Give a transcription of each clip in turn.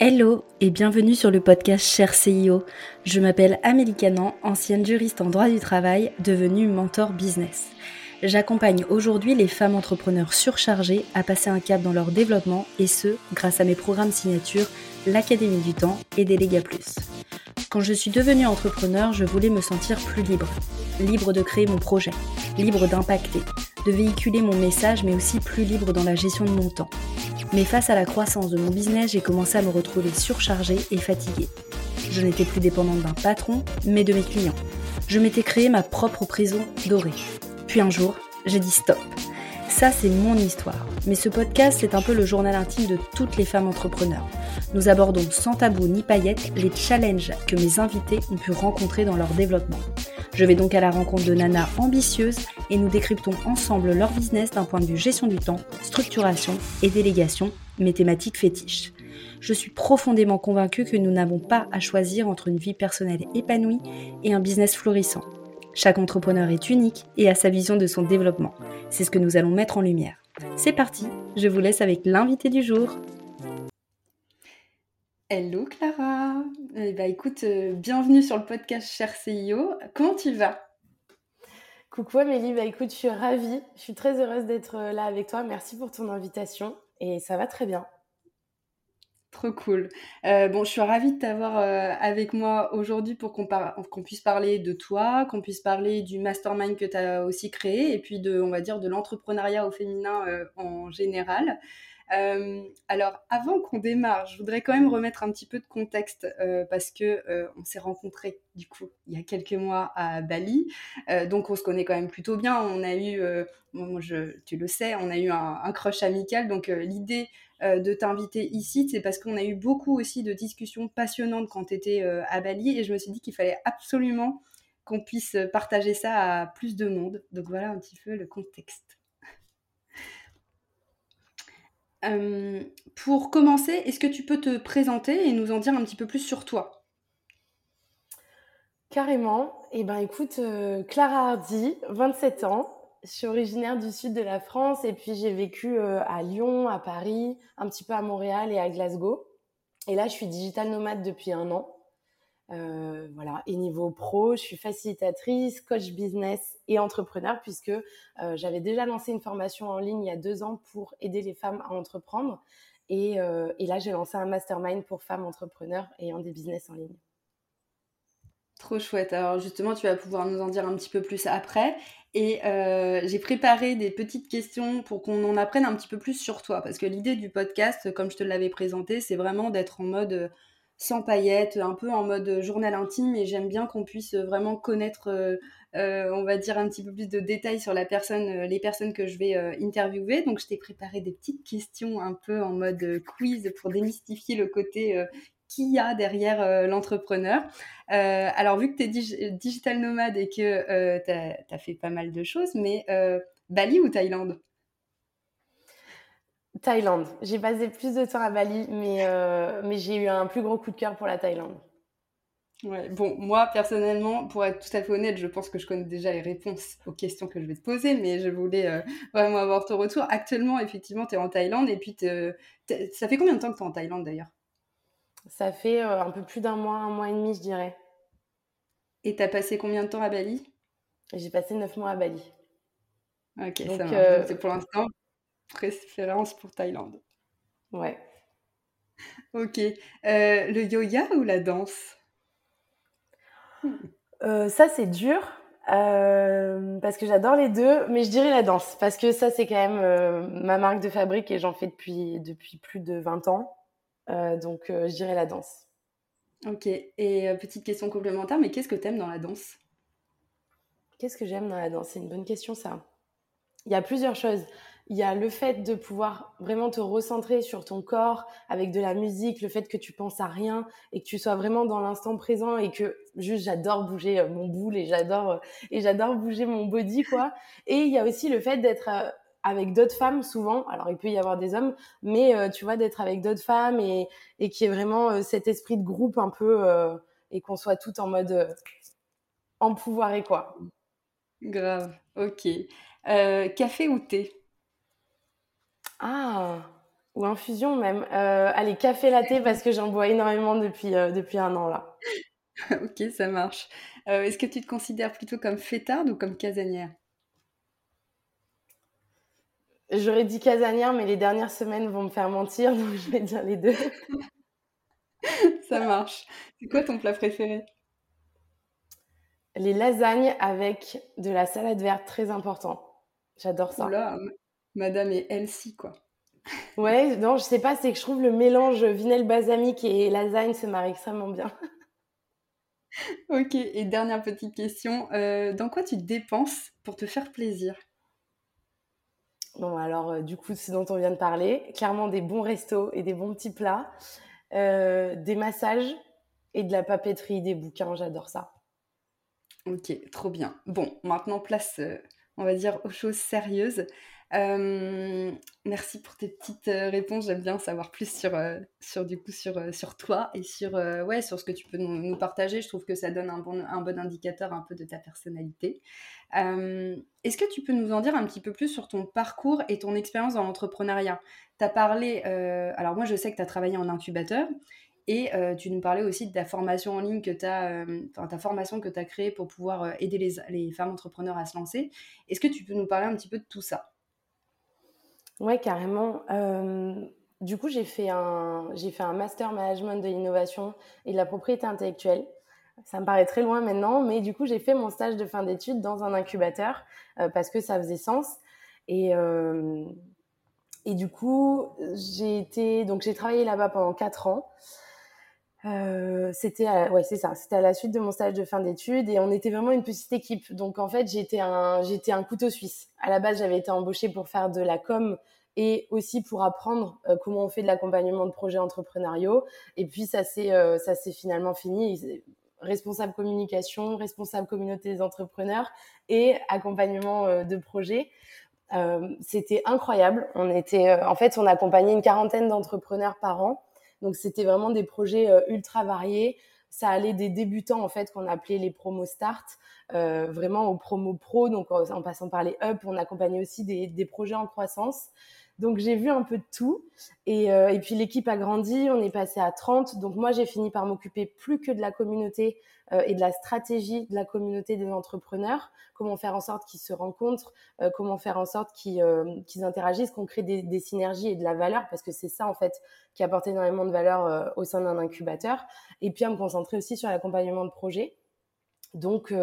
Hello et bienvenue sur le podcast Cher CIO. Je m'appelle Amélie Canan, ancienne juriste en droit du travail, devenue mentor business. J'accompagne aujourd'hui les femmes entrepreneurs surchargées à passer un cap dans leur développement et ce, grâce à mes programmes signature, l'Académie du Temps et Déléga Plus. Quand je suis devenue entrepreneur, je voulais me sentir plus libre. Libre de créer mon projet, libre d'impacter, de véhiculer mon message, mais aussi plus libre dans la gestion de mon temps. Mais face à la croissance de mon business, j'ai commencé à me retrouver surchargée et fatiguée. Je n'étais plus dépendante d'un patron, mais de mes clients. Je m'étais créé ma propre prison dorée. Puis un jour, j'ai dit stop. Ça, c'est mon histoire. Mais ce podcast, c'est un peu le journal intime de toutes les femmes entrepreneurs. Nous abordons sans tabou ni paillettes les challenges que mes invités ont pu rencontrer dans leur développement. Je vais donc à la rencontre de nanas ambitieuses et nous décryptons ensemble leur business d'un point de vue gestion du temps, structuration et délégation, mes thématiques fétiches. Je suis profondément convaincue que nous n'avons pas à choisir entre une vie personnelle épanouie et un business florissant. Chaque entrepreneur est unique et a sa vision de son développement. C'est ce que nous allons mettre en lumière. C'est parti, je vous laisse avec l'invité du jour. Hello Clara. Eh ben, écoute, euh, bienvenue sur le podcast Cher CIO. Comment tu vas? Coucou Amélie, bah écoute, je suis ravie, je suis très heureuse d'être euh, là avec toi. Merci pour ton invitation et ça va très bien. Trop cool. Euh, bon, je suis ravie de t'avoir avec moi aujourd'hui pour qu'on, puisse parler de toi, qu'on puisse parler du mastermind que tu as aussi créé et puis de, on va dire, de l'entrepreneuriat au féminin en général. Euh, alors, avant qu'on démarre, je voudrais quand même remettre un petit peu de contexte euh, parce que euh, on s'est rencontrés du coup il y a quelques mois à Bali, donc on se connaît quand même plutôt bien. On a eu, tu le sais, on a eu un, un crush amical, donc l'idée de t'inviter ici, c'est parce qu'on a eu beaucoup aussi de discussions passionnantes quand tu étais à Bali et je me suis dit qu'il fallait absolument qu'on puisse partager ça à plus de monde. Donc voilà un petit peu le contexte. Euh, pour commencer, est-ce que tu peux te présenter et nous en dire un petit peu plus sur toi? Carrément. Eh ben, écoute, euh, Clara Hardy, 27 ans. Je suis originaire du sud de la France et puis j'ai vécu euh, à Lyon, à Paris, un petit peu à Montréal et à Glasgow. Et là, je suis digital nomade depuis un an. Euh, voilà. Et niveau pro, je suis facilitatrice, coach business et entrepreneur puisque euh, j'avais déjà lancé une formation en ligne il y a deux ans pour aider les femmes à entreprendre. Euh, et là, j'ai lancé un mastermind pour femmes entrepreneurs ayant des business en ligne. Trop chouette. Alors justement, tu vas pouvoir nous en dire un petit peu plus après. Et j'ai préparé des petites questions pour qu'on en apprenne un petit peu plus sur toi. Parce que l'idée du podcast, comme je te l'avais présenté, c'est vraiment d'être en mode sans paillettes, un peu en mode journal intime. Et j'aime bien qu'on puisse vraiment connaître, euh, euh, on va dire, un petit peu plus de détails sur la personne, euh, les personnes que je vais interviewer. Donc, je t'ai préparé des petites questions un peu en mode quiz pour démystifier le côté qu'il y a derrière l'entrepreneur. alors, vu que tu es digital nomade et que tu as, as, fait pas mal de choses, mais Bali ou Thaïlande? Thaïlande. J'ai passé plus de temps à Bali, mais, euh, mais j'ai eu un plus gros coup de cœur pour la Thaïlande. Ouais, bon, moi personnellement, pour être tout à fait honnête, je pense que je connais déjà les réponses aux questions que je vais te poser, mais je voulais euh, vraiment avoir ton retour. Actuellement, effectivement, tu es en Thaïlande, et puis ça fait combien de temps que tu es en Thaïlande d'ailleurs? Ça fait euh, un peu plus d'un mois, un mois et demi, je dirais. Et tu as passé combien de temps à Bali? J'ai passé neuf mois à Bali. Ok, ça va. C'est pour l'instant, préférence pour Thaïlande. Ouais. Ok. Euh, le yoga ou la danse? Euh, Ça, c'est dur. Euh, parce que j'adore les deux, mais je dirais la danse, parce que ça, c'est quand même ma marque de fabrique et j'en fais depuis, depuis plus de 20 ans. donc, je dirais la danse. Ok. Et petite question complémentaire, mais qu'est-ce que tu aimes dans la danse? Qu'est-ce que j'aime dans la danse? C'est une bonne question, ça. Il y a plusieurs choses. Il y a le fait de pouvoir vraiment te recentrer sur ton corps avec de la musique, le fait que tu penses à rien et que tu sois vraiment dans l'instant présent et que juste j'adore bouger euh, mon boule et j'adore euh, et j'adore bouger mon body quoi. Et il y a aussi le fait d'être euh, avec d'autres femmes souvent. Alors il peut y avoir des hommes, mais tu vois d'être avec d'autres femmes et et qui est vraiment cet esprit de groupe un peu et qu'on soit tout en mode empouvoiré quoi. Grave. Ok. café ou thé? Ah, ou infusion même. Euh, allez, café latte parce que j'en bois énormément depuis, euh, depuis un an là. ok, ça marche. Euh, est-ce que tu te considères plutôt comme fêtarde ou comme casanière? J'aurais dit casanière, mais les dernières semaines vont me faire mentir, donc je vais dire les deux. ça marche. C'est quoi ton plat préféré? Les lasagnes avec de la salade verte, très important. J'adore ça. Oula, madame est healthy, quoi. Ouais, non, je sais pas, c'est que je trouve le mélange vinelle balsamique et lasagne se marie extrêmement bien. ok, et dernière petite question, euh, dans quoi tu dépenses pour te faire plaisir? Bon, alors, euh, du coup, ce dont on vient de parler, clairement des bons restos et des bons petits plats, euh, des massages et de la papeterie, des bouquins, j'adore ça. Ok, trop bien. Bon, maintenant, place, on va dire, aux choses sérieuses. Euh, merci pour tes petites euh, réponses. J'aime bien savoir plus sur, euh, sur, du coup, sur, sur toi et sur, ouais, sur ce que tu peux nous, partager. Je trouve que ça donne un bon, un bon indicateur un peu de ta personnalité. Est-ce que tu peux nous en dire un petit peu plus sur ton parcours et ton expérience dans l'entrepreneuriat? Tu as parlé, alors moi je sais que tu as travaillé en incubateur et tu nous parlais aussi de ta formation en ligne que tu as, ta formation que tu as créée pour pouvoir aider les, les femmes entrepreneurs à se lancer. Est-ce que tu peux nous parler un petit peu de tout ça? Ouais, carrément. Euh, du coup, j'ai fait, un, j'ai fait un master management de l'innovation et de la propriété intellectuelle. Ça me paraît très loin maintenant, mais du coup, j'ai fait mon stage de fin d'études dans un incubateur euh, parce que ça faisait sens. Et, euh, et du coup, j'ai été, donc j'ai travaillé là-bas pendant quatre ans. Euh, c'était ouais c'est ça. C'était à la suite de mon stage de fin d'études et on était vraiment une petite équipe. Donc en fait j'étais un j'étais un couteau suisse. À la base j'avais été embauchée pour faire de la com et aussi pour apprendre euh, comment on fait de l'accompagnement de projets entrepreneuriaux. Et puis ça s'est euh, ça s'est finalement fini. Responsable communication responsable communauté des entrepreneurs et accompagnement de projets. C'était incroyable. On était en fait on accompagnait une quarantaine d'entrepreneurs par an donc c'était vraiment des projets euh, ultra variés. Ça allait des débutants en fait qu'on appelait les promos start, euh, vraiment aux promos pro, donc en, passant par les up, on accompagnait aussi des projets en croissance. Donc j'ai vu un peu de tout. Et, euh, et puis l'équipe a grandi, on est passé à 30. Donc moi j'ai fini par m'occuper plus que de la communauté euh, et de la stratégie de la communauté des entrepreneurs. Comment faire en sorte qu'ils se rencontrent, euh, comment faire en sorte qu'ils interagissent, qu'on crée des, des, synergies et de la valeur, parce que c'est ça en fait qui apporte énormément de valeur au sein d'un incubateur. Et puis à me concentrer aussi sur l'accompagnement de projets. Donc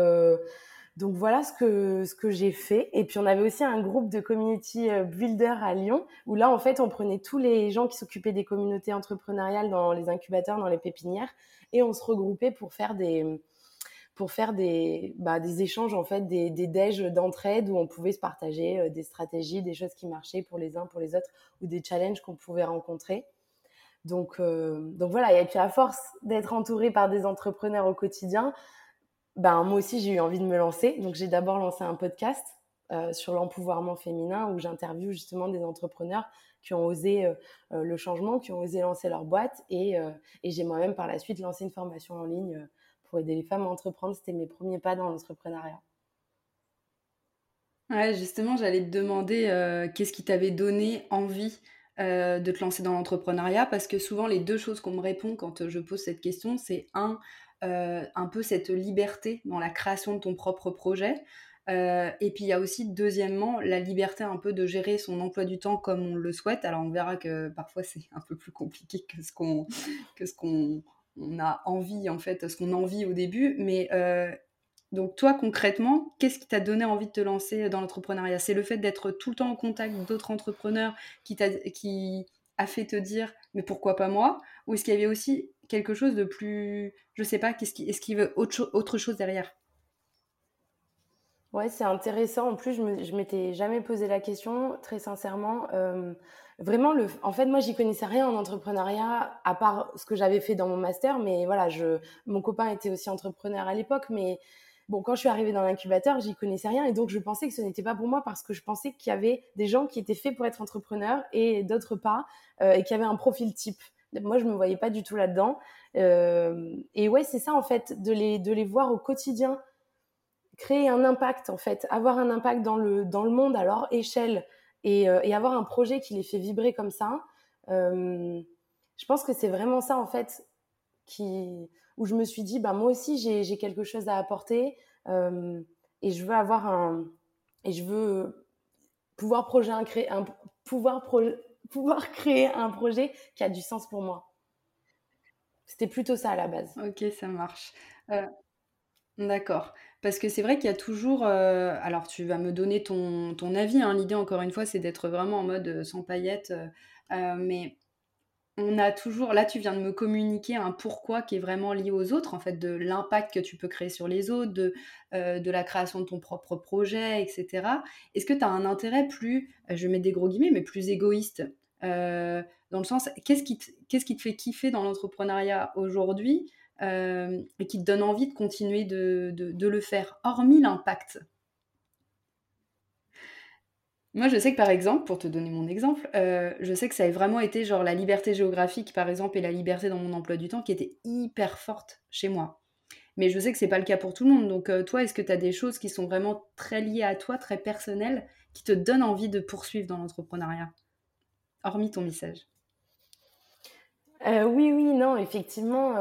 donc voilà ce que ce que j'ai fait. Et puis on avait aussi un groupe de community euh, builder à Lyon où là en fait on prenait tous les gens qui s'occupaient des communautés entrepreneuriales dans les incubateurs, dans les pépinières et on se regroupait pour faire des pour faire des, bah, des échanges en fait, des, des déj d'entraide où on pouvait se partager euh, des stratégies, des choses qui marchaient pour les uns, pour les autres, ou des challenges qu'on pouvait rencontrer. Donc, euh, donc voilà, et puis à force d'être entouré par des entrepreneurs au quotidien, ben, moi aussi, j'ai eu envie de me lancer. Donc, j'ai d'abord lancé un podcast euh, sur l'empouvoirment féminin où j'interviewe justement des entrepreneurs qui ont osé euh, euh, le changement, qui ont osé lancer leur boîte. Et, et j'ai moi-même par la suite lancé une formation en ligne pour aider les femmes à entreprendre. C'était mes premiers pas dans l'entrepreneuriat. Ouais, justement, j'allais te demander qu'est-ce qui t'avait donné envie de te lancer dans l'entrepreneuriat? Parce que souvent les deux choses qu'on me répond quand je pose cette question, c'est un, un peu cette liberté dans la création de ton propre projet. Euh, et puis il y a aussi, deuxièmement, la liberté un peu de gérer son emploi du temps comme on le souhaite. Alors on verra que parfois c'est un peu plus compliqué que ce qu'on que ce qu'on a envie en fait, ce qu'on envie au début. Mais euh, donc toi concrètement, qu'est-ce qui t'a donné envie de te lancer dans l'entrepreneuriat? C'est le fait d'être tout le temps en contact d'autres entrepreneurs qui, qui a fait te dire mais pourquoi pas moi? Ou est-ce qu'il y avait aussi quelque chose de plus, je sais pas, qu'est-ce qui, est-ce qu'il veut autre, autre chose derrière? Ouais, c'est intéressant. En plus, je, m'étais jamais posé la question, très sincèrement. Euh, vraiment, le, en fait, moi, j'y connaissais rien en entrepreneuriat, à part ce que j'avais fait dans mon master. Mais voilà, je, mon copain était aussi entrepreneur à l'époque. Mais bon, quand je suis arrivée dans l'incubateur, j'y connaissais rien. Et donc, je pensais que ce n'était pas pour moi parce que je pensais qu'il y avait des gens qui étaient faits pour être entrepreneurs et d'autres pas, euh, et qui avaient un profil type. Moi, je me voyais pas du tout là-dedans. Euh, et ouais, c'est ça en fait, de les, de les voir au quotidien, créer un impact en fait, avoir un impact dans le, dans le monde à leur échelle et, euh, et avoir un projet qui les fait vibrer comme ça. je pense que c'est vraiment ça, en fait, qui, où je me suis dit, bah, moi aussi, j'ai quelque chose à apporter et je veux avoir un. Et je veux pouvoir, projet, un, un, pouvoir, pouvoir créer un projet qui a du sens pour moi. C'était plutôt ça à la base. Ok, ça marche. Euh, d'accord. Parce que c'est vrai qu'il y a toujours. Euh, alors, tu vas me donner ton, ton avis. Hein. L'idée, encore une fois, c'est d'être vraiment en mode euh, sans paillettes. mais on a toujours. Là, tu viens de me communiquer un pourquoi qui est vraiment lié aux autres, en fait, de l'impact que tu peux créer sur les autres, de, de la création de ton propre projet, etc. Est-ce que tu as un intérêt plus, je mets des gros guillemets, mais plus égoïste dans le sens, qu'est-ce qui, te, fait kiffer dans l'entrepreneuriat aujourd'hui euh, et qui te donne envie de continuer de, le faire, hormis l'impact? Moi, je sais que par exemple, pour te donner mon exemple, euh, je sais que ça a vraiment été genre la liberté géographique, par exemple, et la liberté dans mon emploi du temps qui était hyper forte chez moi. Mais je sais que c'est pas le cas pour tout le monde. Donc, euh, toi, est-ce que tu as des choses qui sont vraiment très liées à toi, très personnelles, qui te donnent envie de poursuivre dans l'entrepreneuriat? Hormis ton message. Euh, oui, oui, non, effectivement.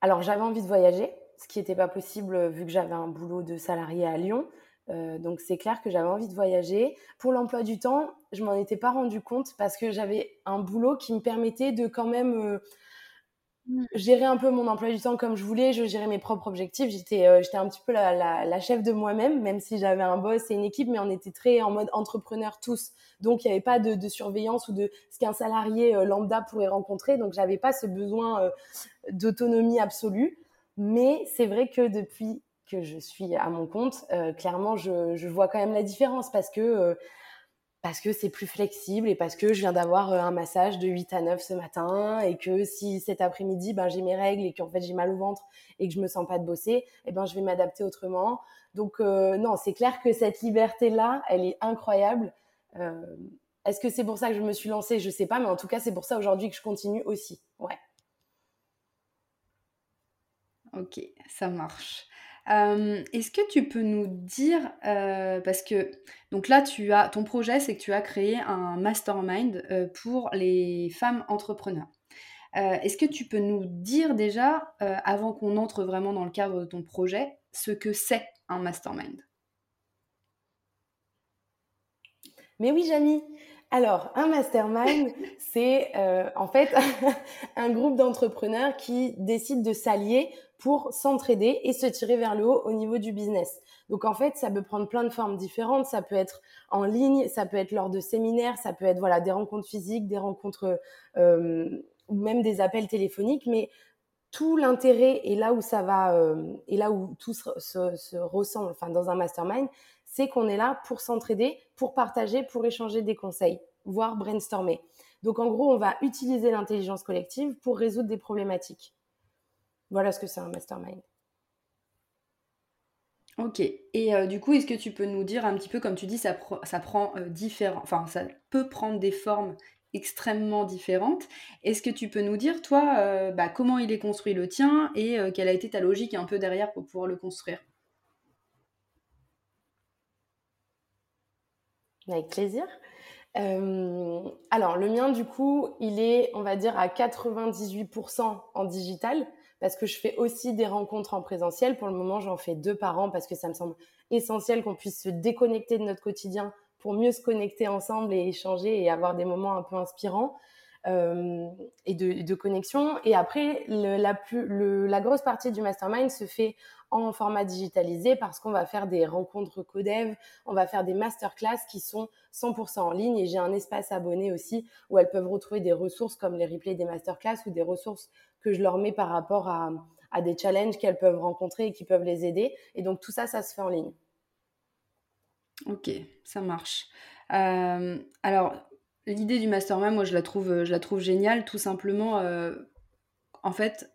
Alors, j'avais envie de voyager, ce qui n'était pas possible vu que j'avais un boulot de salarié à Lyon. Donc, c'est clair que j'avais envie de voyager. Pour l'emploi du temps, je m'en étais pas rendu compte parce que j'avais un boulot qui me permettait de quand même Mm. gérer un peu mon emploi du temps comme je voulais, je gérais mes propres objectifs. J'étais, euh, j'étais un petit peu la, la, la chef de moi-même, même si j'avais un boss et une équipe, mais on était très en mode entrepreneur tous. Donc il n'y avait pas de, de, surveillance ou de ce qu'un salarié euh, lambda pourrait rencontrer. Donc j'avais pas ce besoin euh, d'autonomie absolue. Mais c'est vrai que depuis que je suis à mon compte, clairement, je, vois quand même la différence parce que parce que c'est plus flexible et parce que je viens d'avoir euh, un massage de 8 à 9 ce matin et que si cet après-midi ben, j'ai mes règles et qu'en fait j'ai mal au ventre et que je me sens pas de bosser, eh ben je vais m'adapter autrement. Donc euh, non, c'est clair que cette liberté là, elle est incroyable. Euh, est-ce que c'est pour ça que je me suis lancée? Je sais pas, mais en tout cas c'est pour ça aujourd'hui que je continue aussi. Ouais. Ok, ça marche. Euh, est-ce que tu peux nous dire, euh, parce que donc là, tu as ton projet, c'est que tu as créé un mastermind euh, pour les femmes entrepreneurs. Est-ce que tu peux nous dire déjà, avant qu'on entre vraiment dans le cadre de ton projet, ce que c'est un mastermind? Mais oui, Jamie. Alors, un mastermind, c'est en fait un groupe d'entrepreneurs qui décident de s'allier pour s'entraider et se tirer vers le haut au niveau du business. Donc en fait, ça peut prendre plein de formes différentes. Ça peut être en ligne, ça peut être lors de séminaires, ça peut être voilà des rencontres physiques, des rencontres euh, ou même des appels téléphoniques. Mais tout l'intérêt et là où ça va euh, et là où tout se, se, ressemble, enfin dans un mastermind, c'est qu'on est là pour s'entraider, pour partager, pour échanger des conseils, voire brainstormer. Donc en gros, on va utiliser l'intelligence collective pour résoudre des problématiques. Voilà ce que c'est un mastermind. Ok. Et euh, du coup, est-ce que tu peux nous dire un petit peu, comme tu dis, ça, ça prend euh, différents, enfin, ça peut prendre des formes extrêmement différentes. Est-ce que tu peux nous dire, toi, euh, bah, comment il est construit le tien et quelle a été ta logique un peu derrière pour pouvoir le construire? Avec plaisir. alors, le mien, du coup, il est, on va dire, à 98% en digital parce que je fais aussi des rencontres en présentiel. Pour le moment, j'en fais deux par an parce que ça me semble essentiel qu'on puisse se déconnecter de notre quotidien pour mieux se connecter ensemble et échanger et avoir des moments un peu inspirants euh, et de, connexion. Et après, la, la grosse partie du mastermind se fait en format digitalisé parce qu'on va faire des rencontres codev, on va faire des masterclass qui sont 100% en ligne et j'ai un espace abonné aussi où elles peuvent retrouver des ressources comme les replays des masterclass ou des ressources que je leur mets par rapport à, des challenges qu'elles peuvent rencontrer et qui peuvent les aider. Et donc tout ça, ça se fait en ligne. Ok, ça marche. Euh, alors, l'idée du mastermind, moi, je la trouve, je la trouve géniale, tout simplement. Euh, en fait,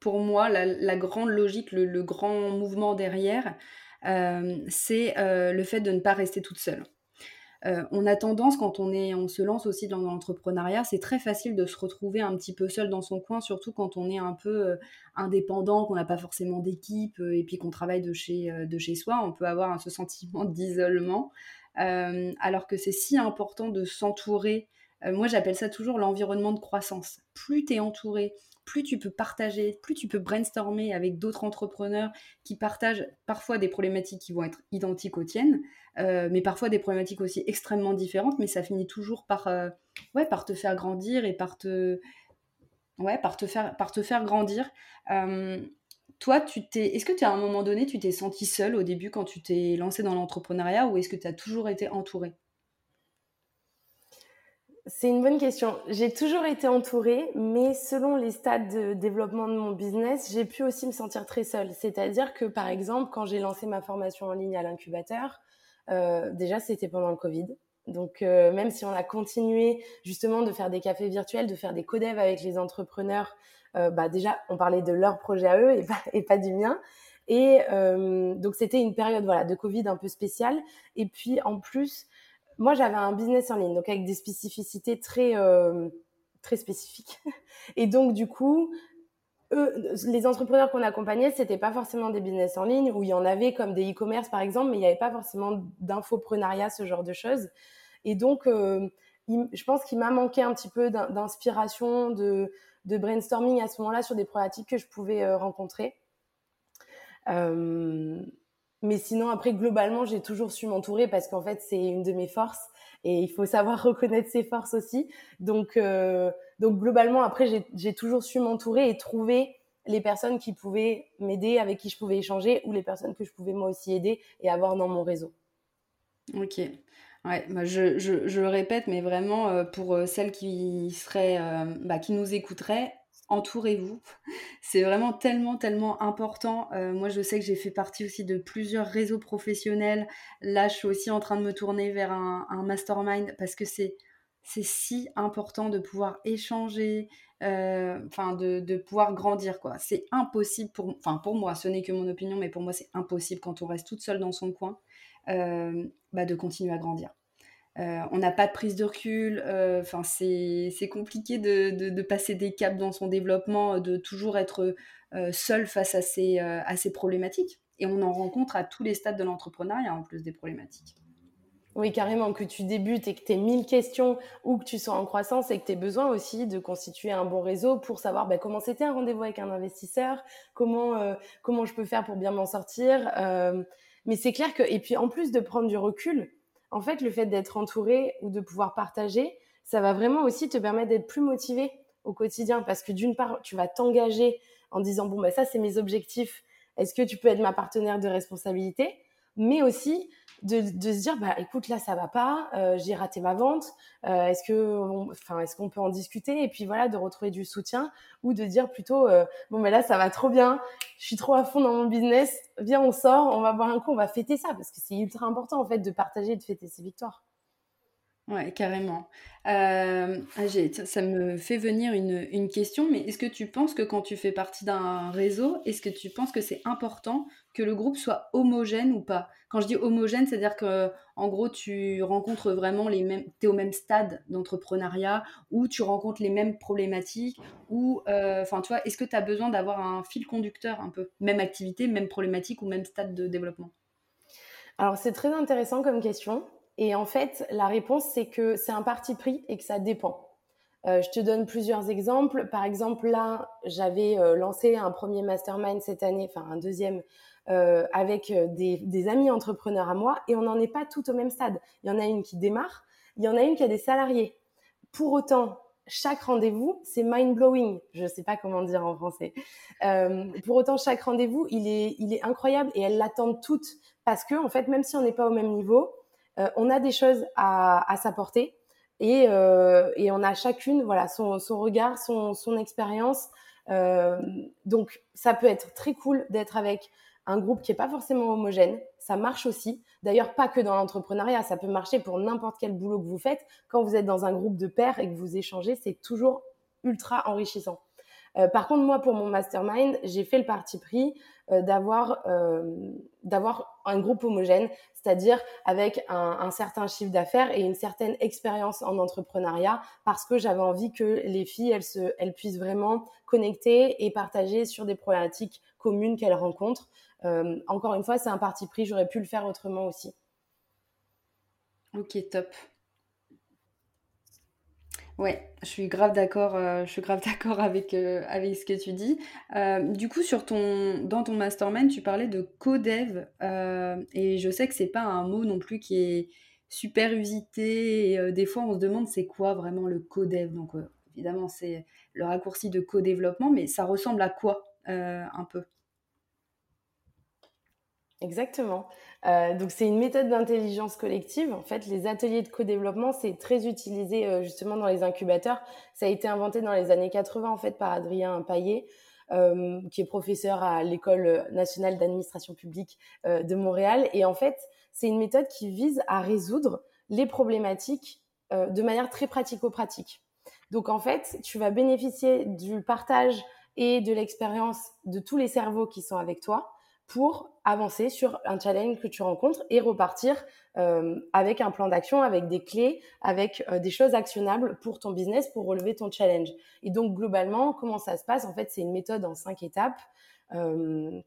pour moi, la, grande logique, le, grand mouvement derrière, euh, c'est le fait de ne pas rester toute seule. Euh, on a tendance, quand on, est, on se lance aussi dans l'entrepreneuriat, c'est très facile de se retrouver un petit peu seul dans son coin, surtout quand on est un peu euh, indépendant, qu'on n'a pas forcément d'équipe euh, et puis qu'on travaille de chez, de chez soi. On peut avoir ce sentiment d'isolement, alors que c'est si important de s'entourer moi, j'appelle ça toujours l'environnement de croissance. Plus tu es entouré, plus tu peux partager, plus tu peux brainstormer avec d'autres entrepreneurs qui partagent parfois des problématiques qui vont être identiques aux tiennes, euh, mais parfois des problématiques aussi extrêmement différentes, mais ça finit toujours par, euh, par te faire grandir et par te, par te, faire, grandir. Euh, toi, tu t'es, est-ce que tu à un moment donné, tu t'es senti seul au début quand tu t'es lancé dans l'entrepreneuriat ou est-ce que tu as toujours été entouré c'est une bonne question. J'ai toujours été entourée, mais selon les stades de développement de mon business, j'ai pu aussi me sentir très seule. C'est-à-dire que, par exemple, quand j'ai lancé ma formation en ligne à l'incubateur, euh, déjà, c'était pendant le Covid. Donc, euh, même si on a continué justement de faire des cafés virtuels, de faire des codev avec les entrepreneurs, euh, bah déjà, on parlait de leur projet à eux et pas, et pas du mien. Et donc, c'était une période voilà de Covid un peu spéciale. Et puis, en plus, moi, j'avais un business en ligne, donc avec des spécificités très, euh, très spécifiques. Et donc, du coup, les entrepreneurs qu'on accompagnait, c'était pas forcément des business en ligne où il y en avait comme des e-commerce par exemple, mais il n'y avait pas forcément d'infoprenariat, ce genre de choses. Et donc, euh, je pense qu'il m'a manqué un petit peu d'inspiration, de, de, brainstorming à ce moment-là sur des problématiques que je pouvais euh, rencontrer. Euh, mais sinon, après, globalement, j'ai toujours su m'entourer parce qu'en fait, c'est une de mes forces et il faut savoir reconnaître ses forces aussi. Donc, euh, donc globalement, après, j'ai toujours su m'entourer et trouver les personnes qui pouvaient m'aider, avec qui je pouvais échanger ou les personnes que je pouvais moi aussi aider et avoir dans mon réseau. Ok. Ouais, bah je, je, le répète, mais vraiment euh, pour euh, celles qui seraient, bah, qui nous écouteraient, entourez-vous. C'est vraiment tellement, tellement important. Euh, moi, je sais que j'ai fait partie aussi de plusieurs réseaux professionnels. Là, je suis aussi en train de me tourner vers un, mastermind parce que c'est si important de pouvoir échanger, euh, enfin de, pouvoir grandir quoi. C'est impossible pour moi, ce n'est que mon opinion, mais pour moi c'est impossible quand on reste toute seule dans son coin, euh, bah, de continuer à grandir. Euh, on n'a pas de prise de recul. Euh, enfin, c'est compliqué de, passer des caps dans son développement, de toujours être euh, seul face à ces, à problématiques. Et on en rencontre à tous les stades de l'entrepreneuriat, en plus des problématiques. Oui, carrément, que tu débutes et que tu aies mille questions ou que tu sois en croissance et que tu aies besoin aussi de constituer un bon réseau pour savoir bah, comment c'était un rendez-vous avec un investisseur, comment, comment je peux faire pour bien m'en sortir. mais c'est clair que, et puis en plus de prendre du recul, en fait, le fait d'être entouré ou de pouvoir partager, ça va vraiment aussi te permettre d'être plus motivé au quotidien parce que d'une part, tu vas t'engager en disant bon bah ça c'est mes objectifs. Est-ce que tu peux être ma partenaire de responsabilité? Mais aussi de, se dire bah écoute là ça va pas euh, j'ai raté ma vente euh, est-ce que enfin est-ce qu'on peut en discuter et puis voilà de retrouver du soutien ou de dire plutôt euh, bon mais là ça va trop bien je suis trop à fond dans mon business viens on sort on va boire un coup on va fêter ça parce que c'est ultra important en fait de partager et de fêter ses victoires Ouais, carrément. Euh, ah, ça me fait venir une, question, mais est-ce que tu penses que quand tu fais partie d'un réseau, est-ce que tu penses que c'est important que le groupe soit homogène ou pas? Quand je dis homogène, c'est-à-dire que en gros, tu rencontres vraiment les mêmes, tu es au même stade d'entrepreneuriat, ou tu rencontres les mêmes problématiques, ou, euh, enfin, tu vois, est-ce que tu as besoin d'avoir un fil conducteur un peu? Même activité, même problématique ou même stade de développement? Alors, c'est très intéressant comme question. Et en fait, la réponse, c'est que c'est un parti pris et que ça dépend. Euh, je te donne plusieurs exemples. Par exemple, là, j'avais euh, lancé un premier mastermind cette année, enfin un deuxième, euh, avec des, amis entrepreneurs à moi, et on n'en est pas tout au même stade. Il y en a une qui démarre, il y en a une qui a des salariés. Pour autant, chaque rendez-vous, c'est mind-blowing. Je ne sais pas comment dire en français. pour autant, chaque rendez-vous, il est, il est incroyable et elles l'attendent toutes parce que, en fait, même si on n'est pas au même niveau, on a des choses à, à s'apporter et, euh, et, on a chacune voilà son, son regard, son, son expérience. Euh, donc ça peut être très cool d'être avec un groupe qui est pas forcément homogène. Ça marche aussi. D'ailleurs, pas que dans l'entrepreneuriat, ça peut marcher pour n'importe quel boulot que vous faites. Quand vous êtes dans un groupe de pairs et que vous échangez, c'est toujours ultra enrichissant. Euh, par contre, moi, pour mon mastermind, j'ai fait le parti pris euh, d'avoir euh, d'avoir un groupe homogène, c'est-à-dire avec un, certain chiffre d'affaires et une certaine expérience en entrepreneuriat, parce que j'avais envie que les filles, elles puissent vraiment connecter et partager sur des problématiques communes qu'elles rencontrent. Euh, encore une fois, c'est un parti pris, j'aurais pu le faire autrement aussi. Ok, top. Ouais, je suis grave d'accord, euh, je suis grave d'accord avec, euh, avec ce que tu dis. Euh, du coup, sur ton, dans ton mastermind, tu parlais de codev, et je sais que c'est pas un mot non plus qui est super usité. Et, des fois, on se demande c'est quoi vraiment le codev. Donc, évidemment, c'est le raccourci de co-développement, mais ça ressemble à quoi un peu? Exactement. Euh, donc c'est une méthode d'intelligence collective. En fait, les ateliers de co-développement, c'est très utilisé euh, justement dans les incubateurs. Ça a été inventé dans les années 80 en fait par Adrien Paillet, euh, qui est professeur à l'école nationale d'administration publique de Montréal. Et en fait, c'est une méthode qui vise à résoudre les problématiques de manière très pratico-pratique. Donc en fait, tu vas bénéficier du partage et de l'expérience de tous les cerveaux qui sont avec toi pour avancer sur un challenge que tu rencontres et repartir euh, avec un plan d'action, avec des clés, avec euh, des choses actionnables pour ton business, pour relever ton challenge. Et donc globalement, comment ça se passe? En fait, c'est une méthode en cinq étapes. Euh,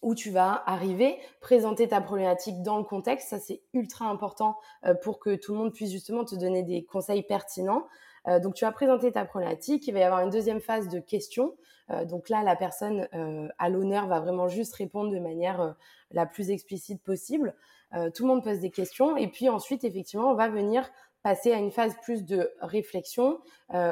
où tu vas arriver, présenter ta problématique dans le contexte. Ça, c'est ultra important pour que tout le monde puisse justement te donner des conseils pertinents. Donc, tu vas présenter ta problématique. Il va y avoir une deuxième phase de questions euh, donc là, la personne euh, à l'honneur va vraiment juste répondre de manière euh, la plus explicite possible. tout le monde pose des questions et puis ensuite, effectivement, on va venir passer à une phase plus de réflexion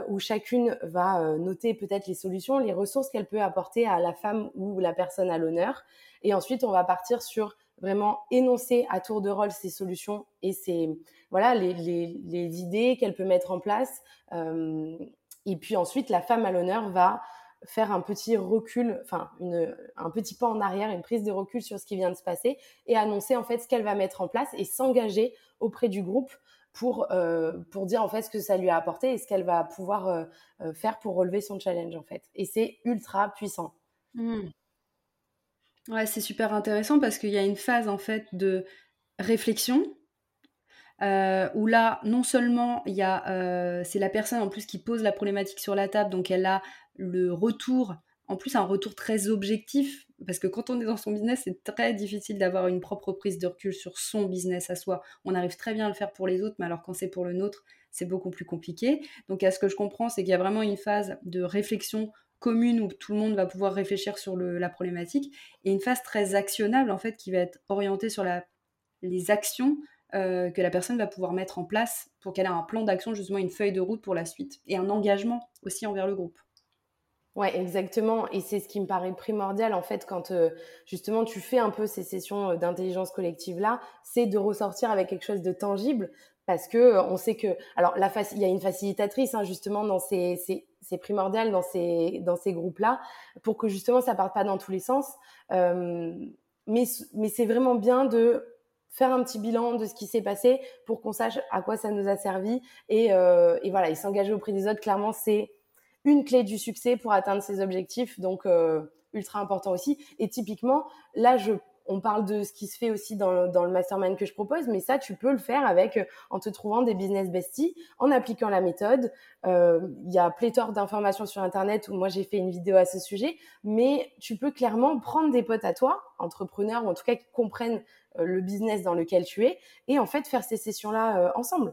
où chacune va noter peut-être les solutions, les ressources qu'elle peut apporter à la femme ou la personne à l'honneur. Et ensuite, on va partir sur vraiment énoncer à tour de rôle ses solutions et ses voilà les, les idées qu'elle peut mettre en place. et puis ensuite, la femme à l'honneur va faire un petit recul, enfin un petit pas en arrière, une prise de recul sur ce qui vient de se passer et annoncer en fait ce qu'elle va mettre en place et s'engager auprès du groupe pour, euh, pour dire en fait ce que ça lui a apporté et ce qu'elle va pouvoir euh, euh, faire pour relever son challenge en fait. Et c'est ultra puissant. Mmh. Ouais, c'est super intéressant parce qu'il y a une phase en fait de réflexion où là, non seulement il y a, c'est la personne en plus qui pose la problématique sur la table, donc elle a le retour, en plus un retour très objectif, parce que quand on est dans son business, c'est très difficile d'avoir une propre prise de recul sur son business à soi. On arrive très bien à le faire pour les autres, mais alors quand c'est pour le nôtre, c'est beaucoup plus compliqué. Donc à ce que je comprends, c'est qu'il y a vraiment une phase de réflexion commune où tout le monde va pouvoir réfléchir sur la problématique, et une phase très actionnable en fait qui va être orientée sur les actions euh, que la personne va pouvoir mettre en place pour qu'elle ait un plan d'action, justement une feuille de route pour la suite, et un engagement aussi envers le groupe. Ouais, exactement. Et c'est ce qui me paraît primordial en fait quand euh, justement tu fais un peu ces sessions euh, d'intelligence collective là, c'est de ressortir avec quelque chose de tangible parce que on sait que alors il y a une facilitatrice hein, justement dans ces c'est primordial dans ces dans ces groupes là pour que justement ça parte pas dans tous les sens. mais mais c'est vraiment bien de faire un petit bilan de ce qui s'est passé pour qu'on sache à quoi ça nous a servi et, et voilà et s'engager auprès des autres clairement c'est une clé du succès pour atteindre ses objectifs, donc euh, ultra important aussi. Et typiquement, là, je, on parle de ce qui se fait aussi dans le, dans le mastermind que je propose, mais ça, tu peux le faire avec euh, en te trouvant des business besties, en appliquant la méthode. Euh, il y a pléthore d'informations sur Internet où moi j'ai fait une vidéo à ce sujet, mais tu peux clairement prendre des potes à toi, entrepreneurs ou en tout cas qui comprennent le business dans lequel tu es, et en fait faire ces sessions-là ensemble.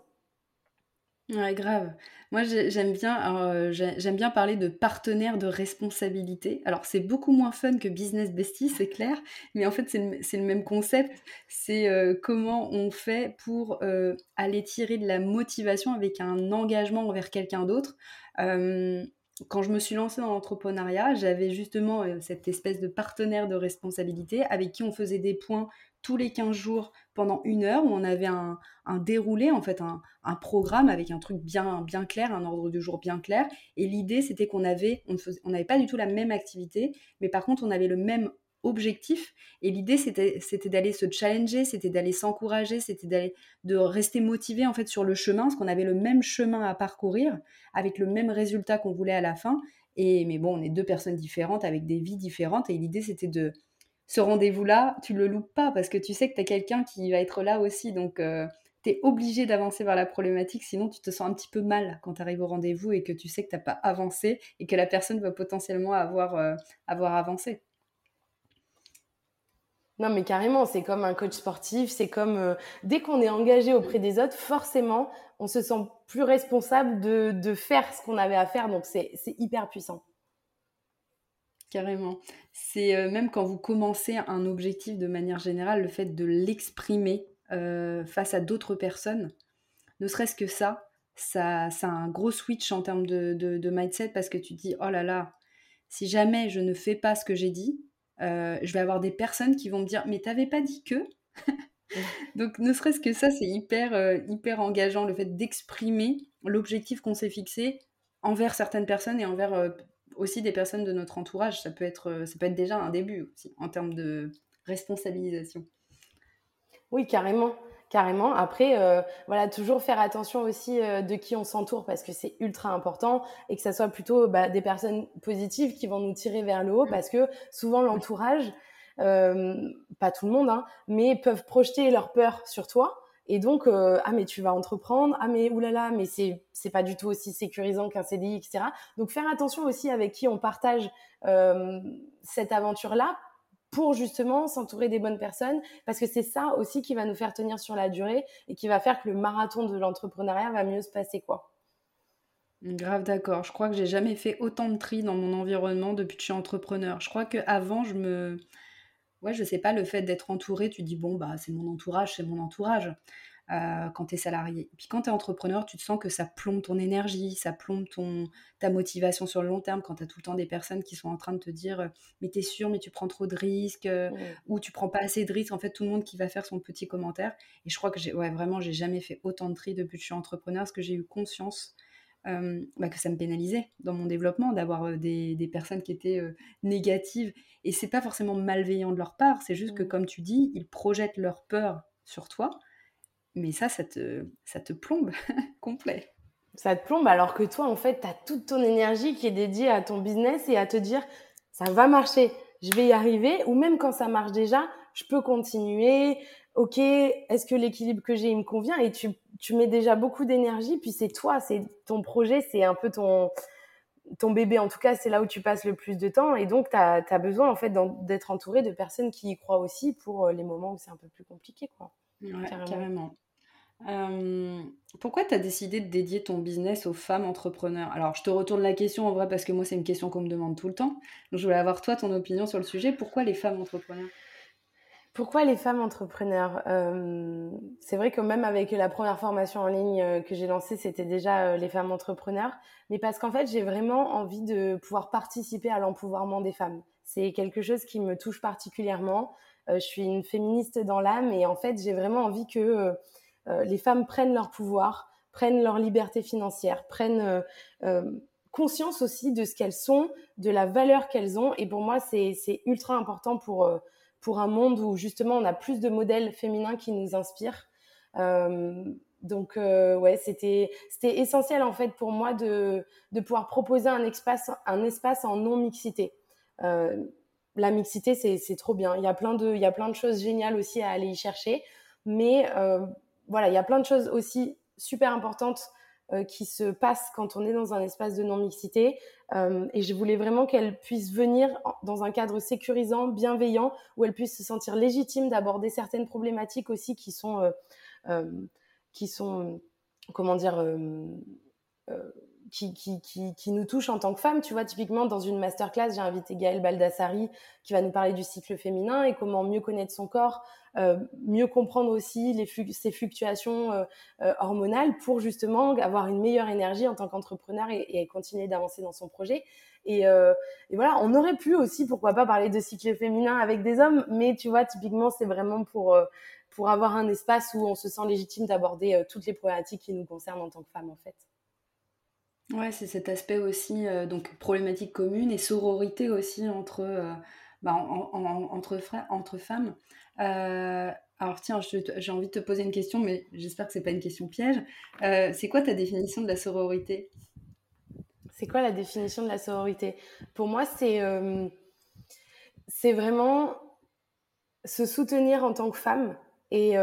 Ouais, grave. Moi, j'aime bien, euh, j'aime bien parler de partenaire de responsabilité. Alors, c'est beaucoup moins fun que Business Bestie, c'est clair, mais en fait, c'est le, même concept. C'est euh, comment on fait pour euh, aller tirer de la motivation avec un engagement envers quelqu'un d'autre. quand je me suis lancée dans l'entrepreneuriat, j'avais justement cette espèce de partenaire de responsabilité avec qui on faisait des points tous les 15 jours pendant une heure où on avait un, déroulé, en fait, un, programme avec un truc bien, bien clair, un ordre du jour bien clair. Et l'idée, c'était qu'on avait, on n'avait pas du tout la même activité, mais par contre, on avait le même objectif. Et l'idée, c'était, c'était d'aller se challenger, c'était d'aller s'encourager, c'était d'aller, de rester motivé, en fait, sur le chemin, parce qu'on avait le même chemin à parcourir, avec le même résultat qu'on voulait à la fin. Et, mais bon, on est deux personnes différentes, avec des vies différentes, et l'idée, c'était de, ce rendez-vous-là, tu le loupes pas parce que tu sais que tu as quelqu'un qui va être là aussi. Donc, euh, tu es obligé d'avancer vers la problématique, sinon tu te sens un petit peu mal quand tu arrives au rendez-vous et que tu sais que tu n'as pas avancé et que la personne va potentiellement avoir, euh, avoir avancé. Non, mais carrément, c'est comme un coach sportif, c'est comme euh, dès qu'on est engagé auprès des autres, forcément, on se sent plus responsable de, de faire ce qu'on avait à faire. Donc, c'est hyper puissant. Carrément. C'est euh, même quand vous commencez un objectif de manière générale, le fait de l'exprimer euh, face à d'autres personnes, ne serait-ce que ça, ça, ça a un gros switch en termes de, mindset parce que tu dis, oh là là, si jamais je ne fais pas ce que j'ai dit, euh, je vais avoir des personnes qui vont me dire mais t'avais pas dit que donc ne serait-ce que ça c'est hyper hyper engageant le fait d'exprimer l'objectif qu'on s'est fixé envers certaines personnes et envers aussi des personnes de notre entourage ça peut être ça peut être déjà un début aussi en termes de responsabilisation oui carrément carrément. Après, euh, voilà, toujours faire attention aussi euh, de qui on s'entoure parce que c'est ultra important et que ça soit plutôt bah, des personnes positives qui vont nous tirer vers le haut mmh. parce que souvent l'entourage, euh, pas tout le monde, hein, mais peuvent projeter leur peur sur toi. Et donc, ah mais tu vas entreprendre, ah mais oulala, mais c'est c'est pas du tout aussi sécurisant qu'un CDI, etc. Donc faire attention aussi avec qui on partage cette aventure-là pour justement s'entourer des bonnes personnes, parce que c'est ça aussi qui va nous faire tenir sur la durée et qui va faire que le marathon de l'entrepreneuriat va mieux se passer, quoi. Grave d'accord. Je crois que j'ai jamais fait autant de tri dans mon environnement depuis que je suis entrepreneur. Je crois qu'avant, je me... Ouais, je sais pas, le fait d'être entouré, tu dis, bon, bah, c'est mon entourage, c'est mon entourage. Euh, quand tu es salarié. Et puis quand tu es entrepreneur, tu te sens que ça plombe ton énergie, ça plombe ton, ta motivation sur le long terme quand tu as tout le temps des personnes qui sont en train de te dire euh, mais t'es sûr, mais tu prends trop de risques euh, ou tu prends pas assez de risques. En fait, tout le monde qui va faire son petit commentaire. Et je crois que j'ai, ouais, vraiment, j'ai jamais fait autant de tri depuis que je suis entrepreneur parce que j'ai eu conscience bah, que ça me pénalisait dans mon développement d'avoir des, des, personnes qui étaient négatives. Et c'est pas forcément malveillant de leur part, c'est juste que, comme tu dis, ils projettent leur peur sur toi mais ça, ça te, ça te plombe complet. Ça te plombe alors que toi, en fait, tu as toute ton énergie qui est dédiée à ton business et à te dire, ça va marcher, je vais y arriver. Ou même quand ça marche déjà, je peux continuer. Ok, est-ce que l'équilibre que j'ai, il me convient Et tu, tu mets déjà beaucoup d'énergie, puis c'est toi, c'est ton projet, c'est un peu ton, ton bébé, en tout cas, c'est là où tu passes le plus de temps. Et donc, tu as, as, besoin, en fait, d'être entouré de personnes qui y croient aussi pour euh, les moments où c'est un peu plus compliqué. Quoi. carrément pourquoi tu as décidé de dédier ton business aux femmes entrepreneurs? Alors, je te retourne la question en vrai parce que moi, c'est une question qu'on me demande tout le temps. Donc, je voulais avoir toi ton opinion sur le sujet. Pourquoi les femmes entrepreneurs? Pourquoi les femmes entrepreneurs C'est vrai que même avec la première formation en ligne euh, que j'ai lancée, c'était déjà euh, les femmes entrepreneurs. Mais parce qu'en fait, j'ai vraiment envie de pouvoir participer à l'empouvoirment des femmes. C'est quelque chose qui me touche particulièrement. Euh, je suis une féministe dans l'âme et en fait, j'ai vraiment envie que euh, les femmes prennent leur pouvoir, prennent leur liberté financière, prennent euh, euh, conscience aussi de ce qu'elles sont, de la valeur qu'elles ont. Et pour moi, c'est ultra important pour, pour un monde où justement on a plus de modèles féminins qui nous inspirent. donc ouais, c'était c'était essentiel en fait pour moi de, de pouvoir proposer un espace un espace en non mixité. la mixité c'est trop bien. Il y a plein de il y a plein de choses géniales aussi à aller y chercher, mais voilà, il y a plein de choses aussi super importantes euh, qui se passent quand on est dans un espace de non-mixité. Euh, et je voulais vraiment qu'elle puisse venir dans un cadre sécurisant, bienveillant, où elle puisse se sentir légitime d'aborder certaines problématiques aussi qui sont, euh, qui sont comment dire, qui, nous touche en tant que femme. Tu vois, typiquement, dans une masterclass, j'ai invité Gaëlle Baldassari qui va nous parler du cycle féminin et comment mieux connaître son corps, euh, mieux comprendre aussi les ses fluctuations euh, euh, hormonales pour justement avoir une meilleure énergie en tant qu'entrepreneur et, continuer d'avancer dans son projet. Et, et, voilà, on aurait pu aussi, pourquoi pas, parler de cycle féminin avec des hommes, mais tu vois, typiquement, c'est vraiment pour, pour avoir un espace où on se sent légitime d'aborder toutes les problématiques qui nous concernent en tant que femme, en fait. Ouais, c'est cet aspect aussi, euh, donc problématique commune et sororité aussi entre, euh, bah, entre, entre femmes. Euh, alors tiens, j'ai envie de te poser une question, mais j'espère que c'est pas une question piège. c'est quoi ta définition de la sororité? C'est quoi la définition de la sororité? Pour moi, c'est c'est vraiment se soutenir en tant que femme et,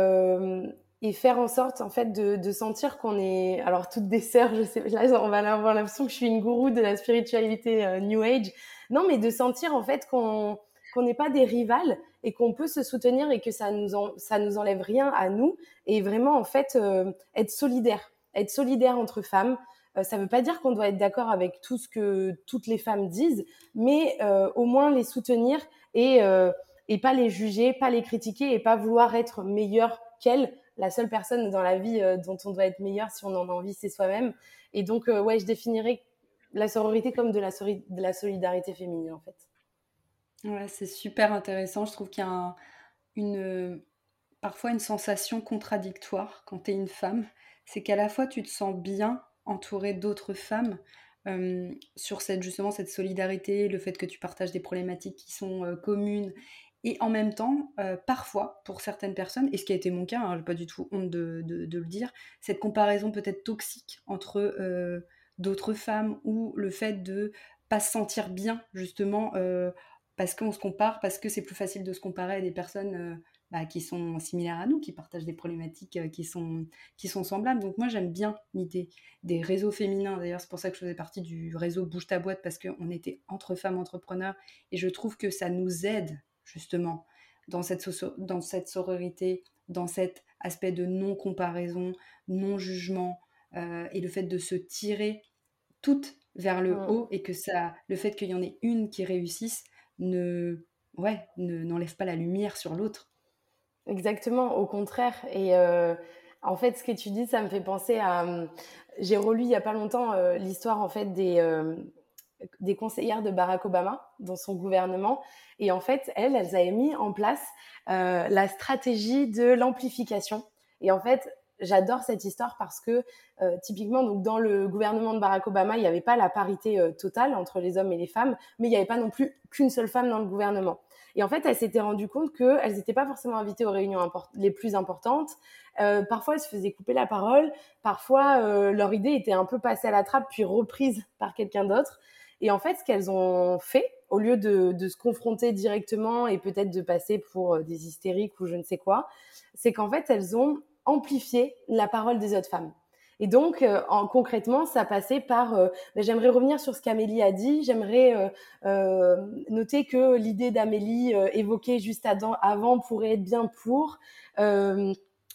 et faire en sorte en fait de, sentir qu'on est alors toutes des sœurs je sais là on va avoir l'impression que je suis une gourou de la spiritualité euh, new age non mais de sentir en fait qu'on qu'on n'est pas des rivales et qu'on peut se soutenir et que ça nous ça nous enlève rien à nous et vraiment en fait euh, être solidaire, être solidaire entre femmes. Euh, ça ne veut pas dire qu'on doit être d'accord avec tout ce que toutes les femmes disent, mais au moins les soutenir et et pas les juger, pas les critiquer et pas vouloir être meilleur qu'elles. La seule personne dans la vie dont on doit être meilleur si on en a envie, c'est soi-même. Et donc, ouais, je définirais la sororité comme de la, solidarité féminine, en fait. C'est super intéressant. Je trouve qu'il y a une, parfois une sensation contradictoire quand tu es une femme. C'est qu'à la fois, tu te sens bien entourée d'autres femmes euh, sur cette, justement cette solidarité, le fait que tu partages des problématiques qui sont euh, communes. Et en même temps, euh, parfois, pour certaines personnes, et ce qui a été mon cas, hein, je n'ai pas du tout honte de, le dire, cette comparaison peut-être toxique entre d'autres femmes ou le fait de pas se sentir bien, justement, parce qu'on se compare, parce que c'est plus facile de se comparer à des personnes euh, bah, qui sont similaires à nous, qui partagent des problématiques euh, qui, sont, qui sont semblables. Donc moi j'aime bien l'idée des réseaux féminins. D'ailleurs c'est pour ça que je faisais partie du réseau Bouge ta boîte, parce qu'on était entre femmes entrepreneurs, et je trouve que ça nous aide justement dans cette, dans cette sororité, dans cet aspect de non-comparaison, non-jugement, euh, et le fait de se tirer toutes vers le mmh. haut, et que ça, le fait qu'il y en ait une qui réussisse, ne ouais n'enlève pas la lumière sur l'autre. Exactement, au contraire. Et euh, en fait, ce que tu dis, ça me fait penser à. Euh, j'ai relu il y a pas longtemps euh, l'histoire en fait des des conseillères de Barack Obama dans son gouvernement. Et en fait, elles, elles avaient mis en place la stratégie de l'amplification. Et en fait, j'adore cette histoire parce que euh, typiquement donc dans le gouvernement de Barack Obama il n'y avait pas la parité euh, totale entre les hommes et les femmes mais il n'y avait pas non plus qu'une seule femme dans le gouvernement et en fait elle s'était rendue compte qu'elles n'étaient pas forcément invitées aux réunions les plus importantes euh, parfois elles se faisaient couper la parole parfois leur idée était un peu passée à la trappe puis reprise par quelqu'un d'autre et en fait ce qu'elles ont fait au lieu de, se confronter directement et peut-être de passer pour des hystériques ou je ne sais quoi, c'est qu'en fait, elles ont amplifier la parole des autres femmes. Et donc, euh, en, concrètement, ça passait par, euh, ben, j'aimerais revenir sur ce qu'Amélie a dit, j'aimerais euh, noter que l'idée d'Amélie évoquée juste avant pourrait être bien pour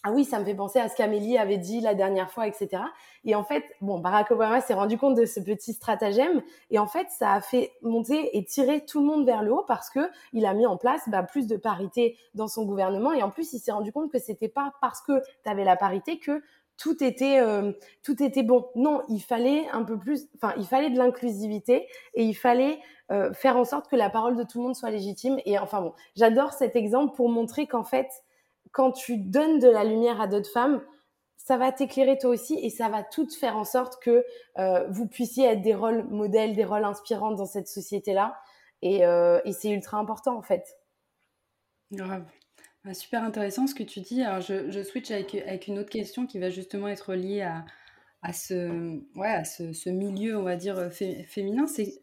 ah oui, ça me fait penser à ce qu'Amélie avait dit la dernière fois, etc. Et en fait, bon, Barack Obama s'est rendu compte de ce petit stratagème, et en fait, ça a fait monter et tirer tout le monde vers le haut parce que il a mis en place bah, plus de parité dans son gouvernement, et en plus, il s'est rendu compte que c'était pas parce que tu avais la parité que tout était euh, tout était bon. Non, il fallait un peu plus, enfin, il fallait de l'inclusivité et il fallait euh, faire en sorte que la parole de tout le monde soit légitime. Et enfin bon, j'adore cet exemple pour montrer qu'en fait quand tu donnes de la lumière à d'autres femmes, ça va t'éclairer toi aussi et ça va tout faire en sorte que euh, vous puissiez être des rôles modèles, des rôles inspirants dans cette société-là. Et, euh, c'est ultra important en fait. Grave. Ah, super intéressant ce que tu dis. Je, switch avec, une autre question qui va justement être liée à, ce, milieu, on va dire, féminin. C'est,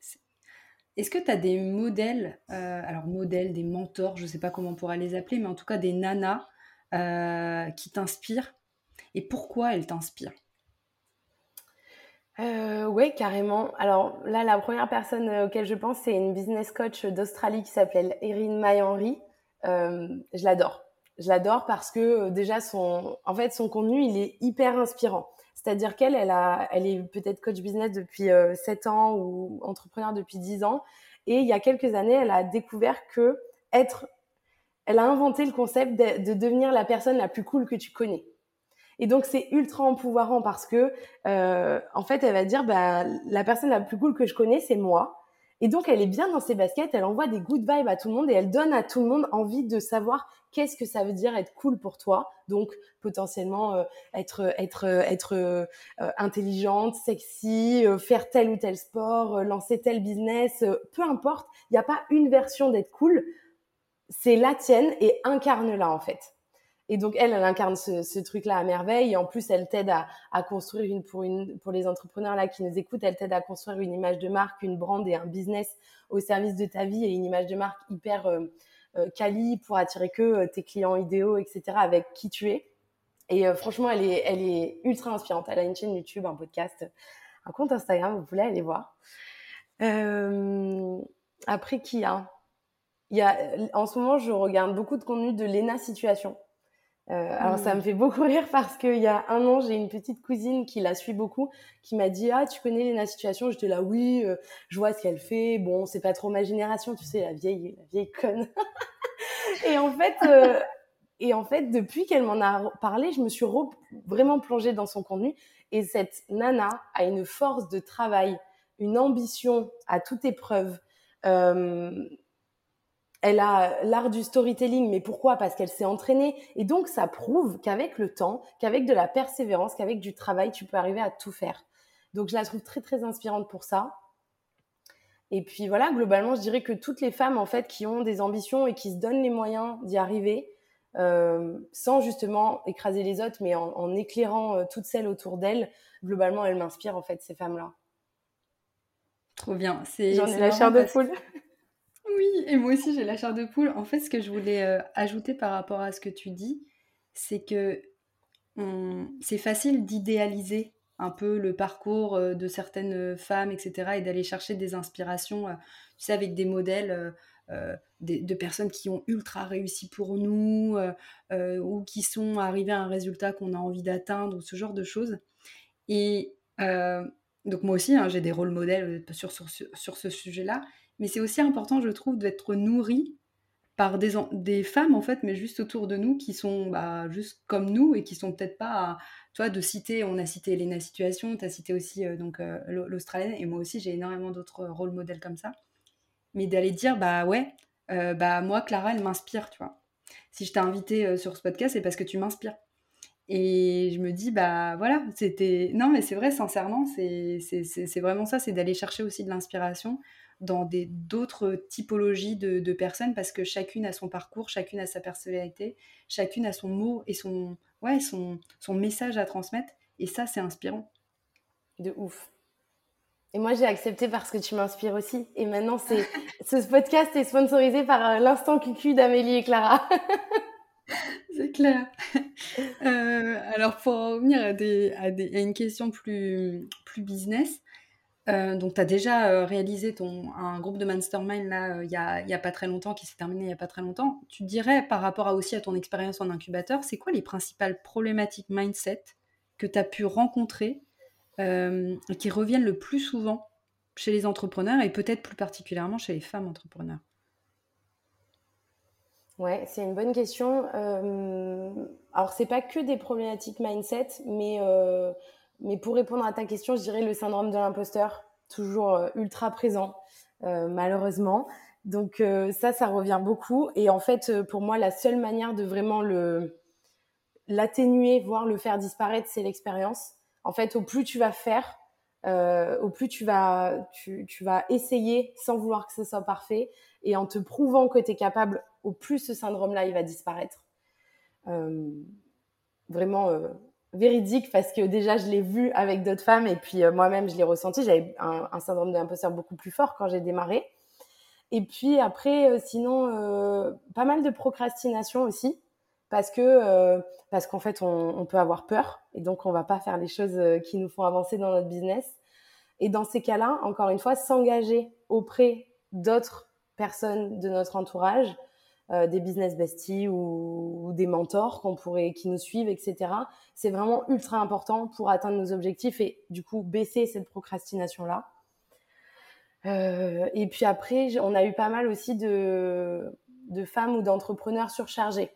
est-ce que tu as des modèles, euh, alors modèles, des mentors, je ne sais pas comment on pourra les appeler, mais en tout cas des nanas euh, qui t'inspirent et pourquoi elles t'inspirent? Euh, oui, carrément. Alors là, la première personne euh, auquel je pense, c'est une business coach d'Australie qui s'appelle Erin May-Henry. je l'adore. Je l'adore parce que déjà, son, en fait, son contenu, il est hyper inspirant. C'est-à-dire qu'elle, elle, elle est peut-être coach business depuis 7 ans ou entrepreneur depuis 10 ans. Et il y a quelques années, elle a découvert que être elle a inventé le concept de, devenir la personne la plus cool que tu connais. Et donc c'est ultra empouvoirant parce que euh, en fait elle va dire bah la personne la plus cool que je connais c'est moi. Et donc elle est bien dans ses baskets, elle envoie des good vibes à tout le monde et elle donne à tout le monde envie de savoir qu'est-ce que ça veut dire être cool pour toi. Donc potentiellement euh, être être être euh, intelligente, sexy, faire tel ou tel sport, lancer tel business, peu importe. Il n'y a pas une version d'être cool c'est la tienne et incarne-la en fait. Et donc elle, elle incarne ce, truc-là à merveille. Et en plus, elle t'aide à, construire une pour les entrepreneurs là qui nous écoutent, elle t'aide à construire une image de marque, une brand et un business au service de ta vie et une image de marque hyper euh, euh quali pour attirer que euh, tes clients idéaux, etc. Avec qui tu es. Et euh, franchement, elle est elle est ultra inspirante. Elle a une chaîne YouTube, un podcast, un compte Instagram. Vous voulez aller voir. après qui a il y a, en ce moment, je regarde beaucoup de contenu de Lena Situation. Euh, alors ça me mmh. fait beaucoup rire parce qu'il y a un an, j'ai une petite cousine qui la suit beaucoup, qui m'a dit ah tu connais Lena Situation? J'étais là oui, euh, je vois ce qu'elle fait. Bon, c'est pas trop ma génération, tu sais la vieille, la vieille conne. et en fait, euh, et en fait, depuis qu'elle m'en a parlé, je me suis vraiment plongée dans son contenu. Et cette nana a une force de travail, une ambition à toute épreuve. Euh, elle a l'art du storytelling, mais pourquoi? Parce qu'elle s'est entraînée. Et donc, ça prouve qu'avec le temps, qu'avec de la persévérance, qu'avec du travail, tu peux arriver à tout faire. Donc, je la trouve très, très inspirante pour ça. Et puis voilà, globalement, je dirais que toutes les femmes, en fait, qui ont des ambitions et qui se donnent les moyens d'y arriver, euh, sans justement écraser les autres, mais en, éclairant euh, toutes celles autour d'elles, globalement, elles m'inspirent, en fait, ces femmes-là. Trop bien. J'en ai la chair de poule. Oui, et moi aussi j'ai la chair de poule. En fait, ce que je voulais euh, ajouter par rapport à ce que tu dis, c'est que c'est facile d'idéaliser un peu le parcours euh, de certaines femmes, etc., et d'aller chercher des inspirations, euh, tu sais, avec des modèles de, personnes qui ont ultra réussi pour nous, ou qui sont arrivées à un résultat qu'on a envie d'atteindre, ou ce genre de choses. Et donc moi aussi, hein, j'ai des rôles modèles sur, sur ce sujet-là, mais c'est aussi important, je trouve, d'être nourri par des, femmes, en fait, mais juste autour de nous, qui sont bah, juste comme nous et qui sont peut-être pas, toi, de citer, on a cité Elena Situation, tu as cité aussi euh, donc euh, l'Australienne, et moi aussi, j'ai énormément d'autres rôles modèles comme ça. Mais d'aller dire, bah ouais, euh, bah moi, Clara, elle m'inspire, tu vois. Si je t'ai invité sur ce podcast, c'est parce que tu m'inspires. Et je me dis, bah voilà, c'était. Non, mais c'est vrai, sincèrement, c'est vraiment ça, c'est d'aller chercher aussi de l'inspiration dans d'autres typologies de, personnes parce que chacune a son parcours, chacune a sa personnalité, chacune a son mot et son, ouais, son, son message à transmettre. Et ça, c'est inspirant. De ouf. Et moi, j'ai accepté parce que tu m'inspires aussi. Et maintenant, c'est ce podcast est sponsorisé par euh, l'instant cucu d'Amélie et Clara. c'est clair. Euh, alors, pour revenir à, des, à, des, à, une question plus, plus business, euh, donc, tu as déjà euh, réalisé ton, un groupe de mastermind là, euh, il n'y a, a, pas très longtemps, qui s'est terminé il n'y a pas très longtemps. Tu dirais, par rapport aussi à ton expérience en incubateur, c'est quoi les principales problématiques mindset que tu as pu rencontrer qui reviennent le plus souvent chez les entrepreneurs et peut-être plus particulièrement chez les femmes entrepreneurs? Ouais, c'est une bonne question. alors, c'est pas que des problématiques mindset, mais mais pour répondre à ta question, je dirais le syndrome de l'imposteur, toujours euh, ultra présent, euh, malheureusement. Donc euh, ça, ça revient beaucoup. Et en fait, pour moi, la seule manière de vraiment le l'atténuer, voire le faire disparaître, c'est l'expérience. En fait, au plus tu vas faire, au plus tu vas, tu, tu, vas essayer sans vouloir que ce soit parfait. Et en te prouvant que tu es capable, au plus ce syndrome-là, il va disparaître. vraiment, véridique parce que déjà je l'ai vu avec d'autres femmes et puis euh, moi-même je l'ai ressenti. J'avais un, syndrome de l'imposteur beaucoup plus fort quand j'ai démarré. Et puis après, euh, sinon, euh, pas mal de procrastination aussi parce que parce qu'en fait on, peut avoir peur et donc on va pas faire les choses qui nous font avancer dans notre business. Et dans ces cas-là, encore une fois, s'engager auprès d'autres personnes de notre entourage euh, des business besties ou, des mentors qu'on pourrait, qui nous suivent, etc. C'est vraiment ultra important pour atteindre nos objectifs et du coup baisser cette procrastination-là. Euh, et puis après, on a eu pas mal aussi de, de femmes ou d'entrepreneurs surchargés.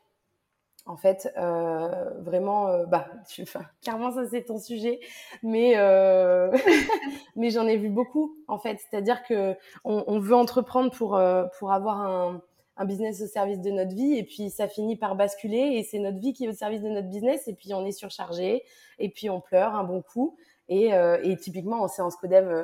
En fait, euh, vraiment, bah, enfin, clairement, ça c'est ton sujet, mais mais j'en ai vu beaucoup en fait. C'est-à-dire que on, on, veut entreprendre pour pour avoir un, un business au service de notre vie et puis ça finit par basculer et c'est notre vie qui est au service de notre business et puis on est surchargé et puis on pleure un bon coup. Et, euh, et typiquement en séance codev euh,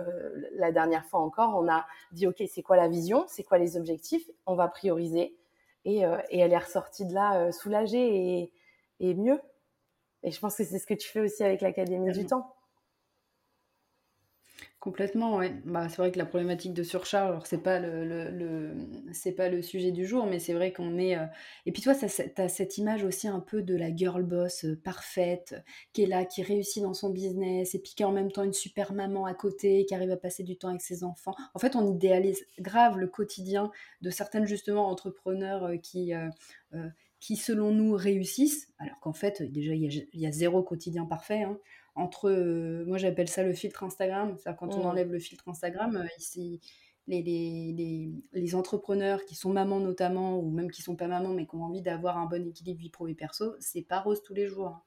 la dernière fois encore on a dit ok c'est quoi la vision? C'est quoi les objectifs? On va prioriser. Et, euh, et elle est ressortie de là soulagée et, et mieux. Et je pense que c'est ce que tu fais aussi avec l'académie du temps Complètement, ouais. Bah, c'est vrai que la problématique de surcharge, alors c'est pas le, le, c'est pas le sujet du jour, mais c'est vrai qu'on est. euh, Et puis toi, tu as cette image aussi un peu de la girl boss euh, parfaite, euh, qui est là, qui réussit dans son business, et puis qui est en même temps une super maman à côté, qui arrive à passer du temps avec ses enfants. En fait, on idéalise grave le quotidien de certaines justement entrepreneurs qui, qui, selon nous, réussissent, alors qu'en fait, déjà, il y a, il y a zéro quotidien parfait. hein entre, euh, moi j'appelle ça le filtre Instagram, c'est-à-dire quand on Mm. enlève le filtre Instagram, euh, ici, les, les, les, les entrepreneurs qui sont mamans notamment, ou même qui sont pas mamans, mais qui ont envie d'avoir un bon équilibre vie pro et perso, c'est pas rose tous les jours. hein.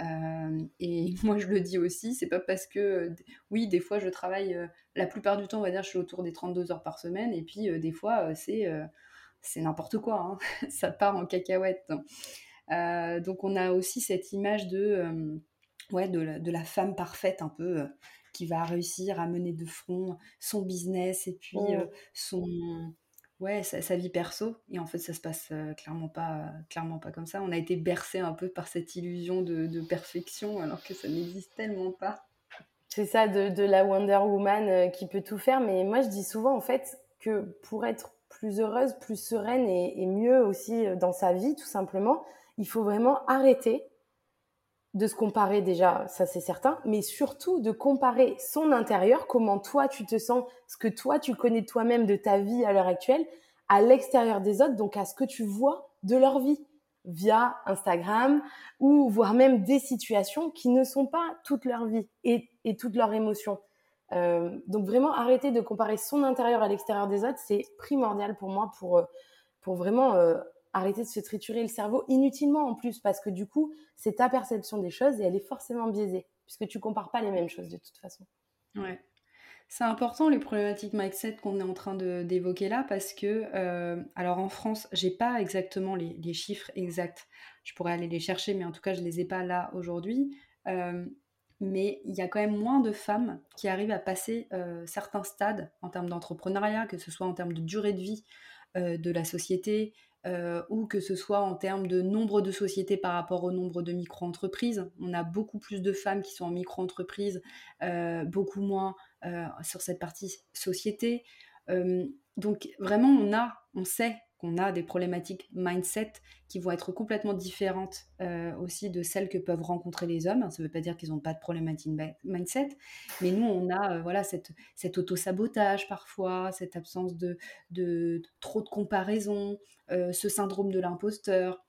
Euh, et moi je le dis aussi, c'est pas parce que, euh, oui, des fois je travaille, euh, la plupart du temps, on va dire, je suis autour des 32 heures par semaine, et puis des fois c'est c'est n'importe quoi, hein. ça part en cacahuète. Euh, donc on a aussi cette image de... euh, ouais, de la, de la femme parfaite un peu euh, qui va réussir à mener de front son business et puis euh, Mm. son ouais sa, sa vie perso et en fait ça se passe euh, clairement pas clairement pas comme ça on a été bercé un peu par cette illusion de, de perfection alors que ça n'existe tellement pas C'est ça, de, de la Wonder Woman euh, qui peut tout faire. Mais moi, je dis souvent, en fait, que pour être plus heureuse, plus sereine et, et mieux aussi euh, dans sa vie, tout simplement, il faut vraiment arrêter de se comparer déjà, ça c'est certain, mais surtout de comparer son intérieur, comment toi tu te sens, ce que toi tu connais toi-même, de ta vie à l'heure actuelle, à l'extérieur des autres, donc à ce que tu vois de leur vie via Instagram ou voire même des situations qui ne sont pas toute leur vie et, et toutes leurs émotions. Euh, donc vraiment arrêter de comparer son intérieur à l'extérieur des autres, c'est primordial pour moi pour, euh, pour vraiment euh, arrêter de se triturer le cerveau inutilement en plus parce que du coup c'est ta perception des choses et elle est forcément biaisée puisque tu compares pas les mêmes choses de toute façon. ouais. C'est important les problématiques mindset qu'on est en train d'évoquer là parce que euh, alors en France j'ai pas exactement les, les chiffres exacts. Je pourrais aller les chercher mais en tout cas je les ai pas là aujourd'hui. Euh, mais il y a quand même moins de femmes qui arrivent à passer euh, certains stades en termes d'entrepreneuriat, que ce soit en termes de durée de vie de la société, euh, ou que ce soit en termes de nombre de sociétés par rapport au nombre de micro-entreprises. On a beaucoup plus de femmes qui sont en micro-entreprise, euh, beaucoup moins euh, sur cette partie société. Donc vraiment, on a, on sait qu'on a des problématiques mindset qui vont être complètement différentes euh, aussi de celles que peuvent rencontrer les hommes. Ça ne veut pas dire qu'ils n'ont pas de problématique mindset, mais nous, on a euh, voilà, cette, cet auto-sabotage parfois, cette absence de, trop de comparaison, euh, ce syndrome de l'imposteur.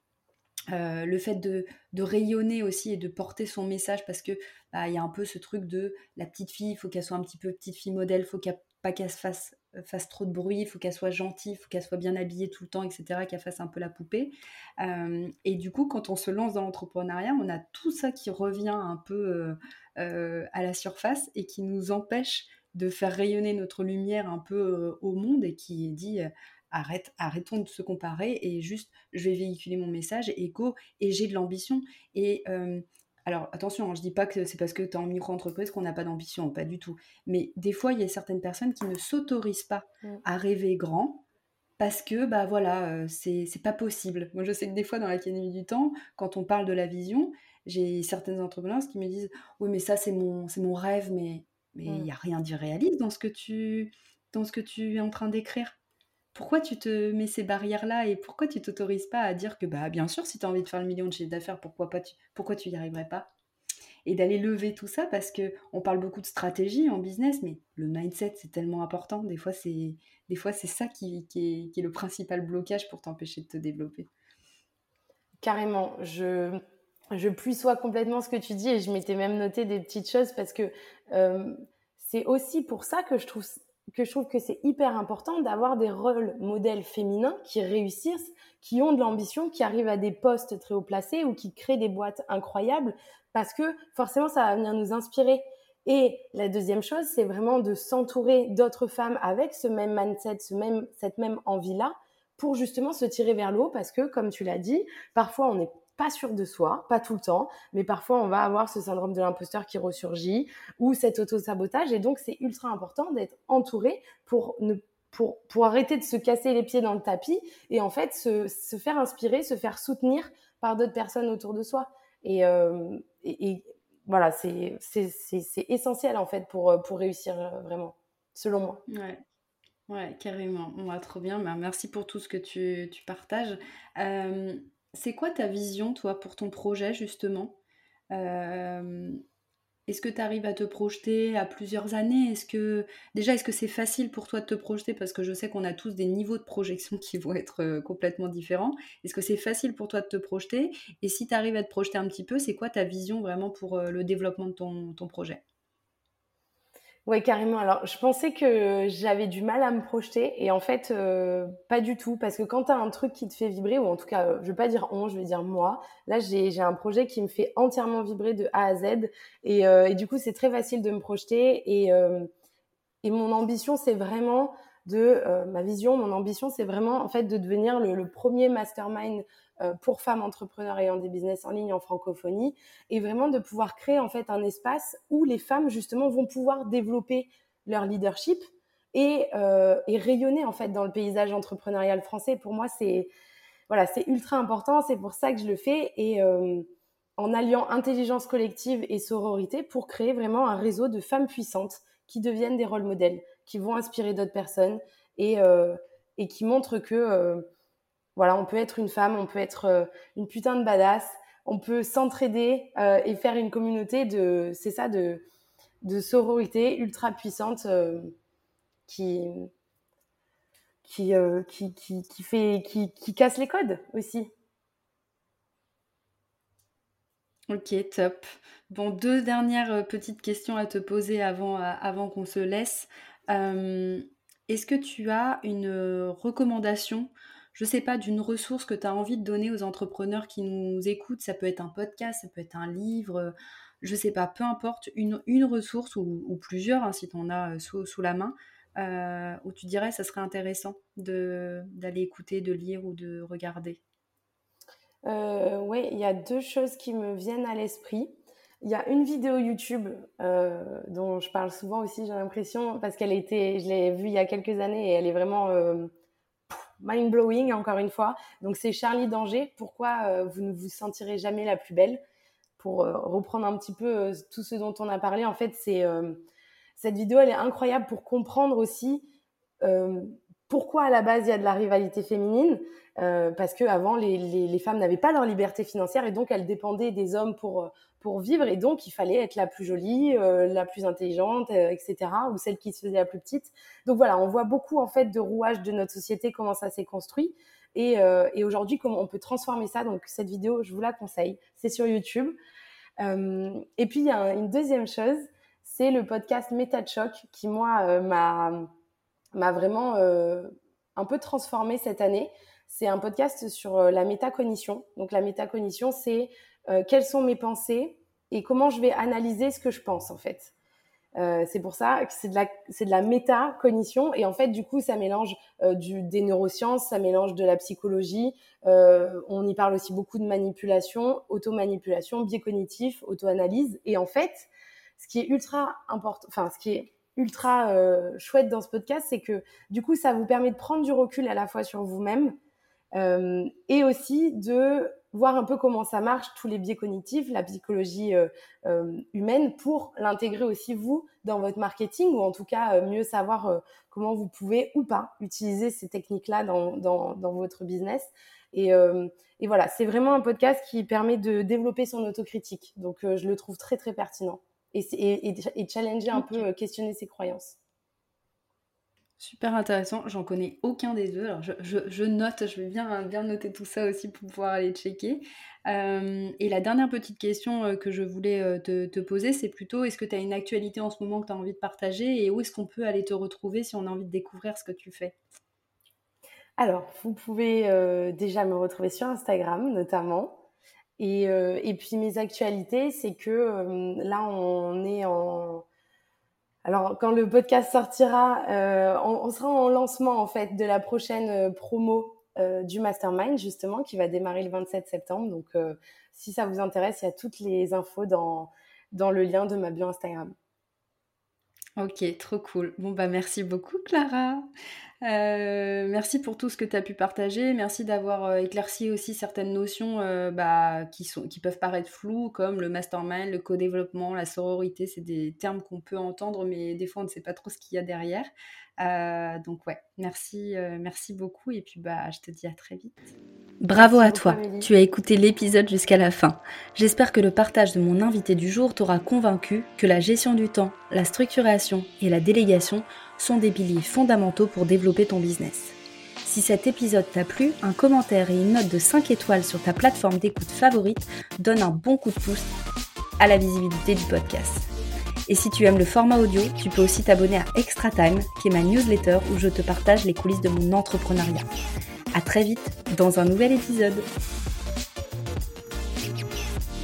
Le fait de, de, rayonner aussi et de porter son message parce que bah, il y a un peu ce truc de la petite fille, il faut qu'elle soit un petit peu petite fille modèle, il faut qu'elle pas qu'elle fasse, fasse trop de bruit, il faut qu'elle soit gentille, il faut qu'elle soit bien habillée tout le temps, etc., qu'elle fasse un peu la poupée. Euh, et du coup, quand on se lance dans l'entrepreneuriat, on a tout ça qui revient un peu euh, euh, à la surface et qui nous empêche de faire rayonner notre lumière un peu euh, au monde et qui dit arrête, arrêtons de se comparer et juste je vais véhiculer mon message go et j'ai de l'ambition euh, alors attention, hein, je dis pas que c'est parce que tu es en micro-entreprise qu'on n'a pas d'ambition, pas du tout. Mais des fois, il y a certaines personnes qui ne s'autorisent pas mmh. à rêver grand parce que bah voilà, euh, c'est pas possible. Moi, je sais que des fois dans l'Académie du Temps, quand on parle de la vision, j'ai certaines entrepreneurs qui me disent oui mais ça c'est mon c'est mon rêve, mais mais il mmh. n'y a rien d'irréaliste dans ce que tu dans ce que tu es en train d'écrire pourquoi tu te mets ces barrières-là et pourquoi tu t'autorises pas à dire que bah bien sûr si tu as envie de faire le million de chiffre d'affaires pourquoi tu pourquoi y arriverais pas? Et d'aller lever tout ça parce que on parle beaucoup de stratégie en business mais le mindset c'est tellement important. Des fois c'est ça qui, est, le principal blocage pour t'empêcher de te développer. Carrément. Je je puissois complètement ce que tu dis et je m'étais même noté des petites choses parce que euh, c'est aussi pour ça que je trouve que je trouve que c'est hyper important d'avoir des rôles modèles féminins qui réussissent, qui ont de l'ambition, qui arrivent à des postes très haut placés ou qui créent des boîtes incroyables parce que forcément ça va venir nous inspirer. Et la deuxième chose, c'est vraiment de s'entourer d'autres femmes avec ce même mindset, ce même, cette même envie-là pour justement se tirer vers le haut parce que, comme tu l'as dit, parfois on n'est pas sûr de soi, pas tout le temps, mais parfois on va avoir ce syndrome de l'imposteur qui ressurgit ou cet auto-sabotage. Et donc, c'est ultra important d'être entouré pour, ne, pour, pour arrêter de se casser les pieds dans le tapis et en fait se, se faire inspirer, se faire soutenir par d'autres personnes autour de soi. Et, euh, et, voilà, c'est essentiel en fait pour, pour réussir vraiment, selon moi. Ouais. Carrément. On va trop bien. Ben, merci pour tout ce que tu, tu partages. C'est quoi ta vision, toi, pour ton projet, justement? Est-ce que tu arrives à te projeter à plusieurs années? Est-ce que déjà est-ce que c'est facile pour toi de te projeter? Parce que je sais qu'on a tous des niveaux de projection qui vont être euh, complètement différents. Est-ce que c'est facile pour toi de te projeter? Et si tu arrives à te projeter un petit peu, c'est quoi ta vision vraiment pour euh, le développement de ton projet? Oui, carrément. Alors, je pensais que j'avais du mal à me projeter et en fait, euh, pas du tout. Parce que quand tu as un truc qui te fait vibrer, ou en tout cas, je vais pas dire on, je vais dire moi, là, j'ai un projet qui me fait entièrement vibrer de A à Z. Et, euh, et du coup, c'est très facile de me projeter. Et, euh, et mon ambition, c'est vraiment de ma vision, mon ambition, c'est vraiment en fait de devenir le, premier mastermind pour femmes entrepreneurs ayant des business en ligne en francophonie et vraiment de pouvoir créer en fait un espace où les femmes justement vont pouvoir développer leur leadership et, euh, et rayonner en fait dans le paysage entrepreneurial français. Pour moi, c'est voilà, c'est ultra important. C'est pour ça que je le fais et euh, en alliant intelligence collective et sororité pour créer vraiment un réseau de femmes puissantes qui deviennent des rôles modèles, qui vont inspirer d'autres personnes et, et qui montrent que voilà, on peut être une femme, on peut être euh, une putain de badass, on peut s'entraider euh, et faire une communauté de, c'est ça, de, sororité ultra puissante euh, qui, qui, qui, qui, qui, fait, qui, qui casse les codes aussi. Ok, top. Bon, deux dernières petites questions à te poser avant, avant qu'on se laisse. Est-ce que tu as une recommandation je sais pas, d'une ressource que tu as envie de donner aux entrepreneurs qui nous écoutent. Ça peut être un podcast, ça peut être un livre, je sais pas, peu importe, une, ressource ou, plusieurs, hein, si tu en as euh, sous, la main, euh, où tu dirais ça serait intéressant d'aller écouter, de lire ou de regarder. Euh, oui, il y a deux choses qui me viennent à l'esprit. Il y a une vidéo YouTube dont je parle souvent aussi, j'ai l'impression, parce qu'elle était, je l'ai vue il y a quelques années et elle est vraiment mind blowing encore une fois. Donc c'est Charlie Danger. Pourquoi euh, vous ne vous sentirez jamais la plus belle? Pour euh, reprendre un petit peu euh, tout ce dont on a parlé, en fait, c'est cette vidéo, elle est incroyable pour comprendre aussi pourquoi à la base il y a de la rivalité féminine. parce que avant les, femmes n'avaient pas leur liberté financière et donc elles dépendaient des hommes pour pour vivre et donc il fallait être la plus jolie, euh, la plus intelligente, euh, etc. ou celle qui se faisait la plus petite. Donc voilà, on voit beaucoup en fait de rouages de notre société comment ça s'est construit et, euh, et aujourd'hui comment on peut transformer ça. Donc cette vidéo, je vous la conseille, c'est sur YouTube. et puis il y a une deuxième chose, c'est le podcast Méta Choc qui moi m'a m'a vraiment un peu transformé cette année. C'est un podcast sur la métacognition. Donc la métacognition, c'est euh, quelles sont mes pensées et comment je vais analyser ce que je pense en fait. Euh, c'est pour ça que c'est de la c'est de la métacognition et en fait du coup ça mélange euh, du, des neurosciences, ça mélange de la psychologie. on y parle aussi beaucoup de manipulation, auto-manipulation, biais cognitif, auto-analyse et en fait ce qui est ultra important, enfin ce qui est ultra chouette dans ce podcast, c'est que du coup ça vous permet de prendre du recul à la fois sur vous-même et aussi de voir un peu comment ça marche, tous les biais cognitifs, la psychologie euh, euh, humaine, pour l'intégrer aussi vous dans votre marketing, ou en tout cas euh, mieux savoir comment vous pouvez ou pas utiliser ces techniques-là dans, dans, dans, votre business. Et, et voilà, c'est vraiment un podcast qui permet de développer son autocritique. Donc je le trouve très très pertinent et, et, et challenger un peu, questionner ses croyances. Super intéressant, j'en connais aucun des deux. Alors je, note, je vais bien, bien noter tout ça aussi pour pouvoir aller checker. Euh, et la dernière petite question euh, que je voulais euh, te, poser, c'est plutôt est-ce que tu as une actualité en ce moment que tu as envie de partager et où est-ce qu'on peut aller te retrouver si on a envie de découvrir ce que tu fais? Alors, vous pouvez déjà me retrouver sur Instagram notamment. Et, et puis mes actualités, c'est que là, on est en alors, quand le podcast sortira, euh, on, sera en lancement en fait de la prochaine euh, promo euh, du Mastermind justement qui va démarrer le 27 septembre. Donc, si ça vous intéresse, il y a toutes les infos dans dans le lien de ma bio Instagram. Ok, trop cool. Bon, bah merci beaucoup, Clara. Euh, merci pour tout ce que tu as pu partager. Merci d'avoir euh, éclairci aussi certaines notions euh, bah, qui, sont, qui peuvent paraître floues, comme le mastermind, le co-développement, la sororité. C'est des termes qu'on peut entendre, mais des fois, on ne sait pas trop ce qu'il y a derrière. Donc, ouais, merci, merci beaucoup. Et puis, bah, je te dis à très vite. Bravo à toi, tu as écouté l'épisode jusqu'à la fin. J'espère que le partage de mon invité du jour t'aura convaincu que la gestion du temps, la structuration et la délégation sont des piliers fondamentaux pour développer ton business. Si cet épisode t'a plu, un commentaire et une note de 5 étoiles sur ta plateforme d'écoute favorite donnent un bon coup de pouce à la visibilité du podcast. Et si tu aimes le format audio, tu peux aussi t'abonner à Extra Time, qui est ma newsletter où je te partage les coulisses de mon entrepreneuriat. À très vite dans un nouvel épisode.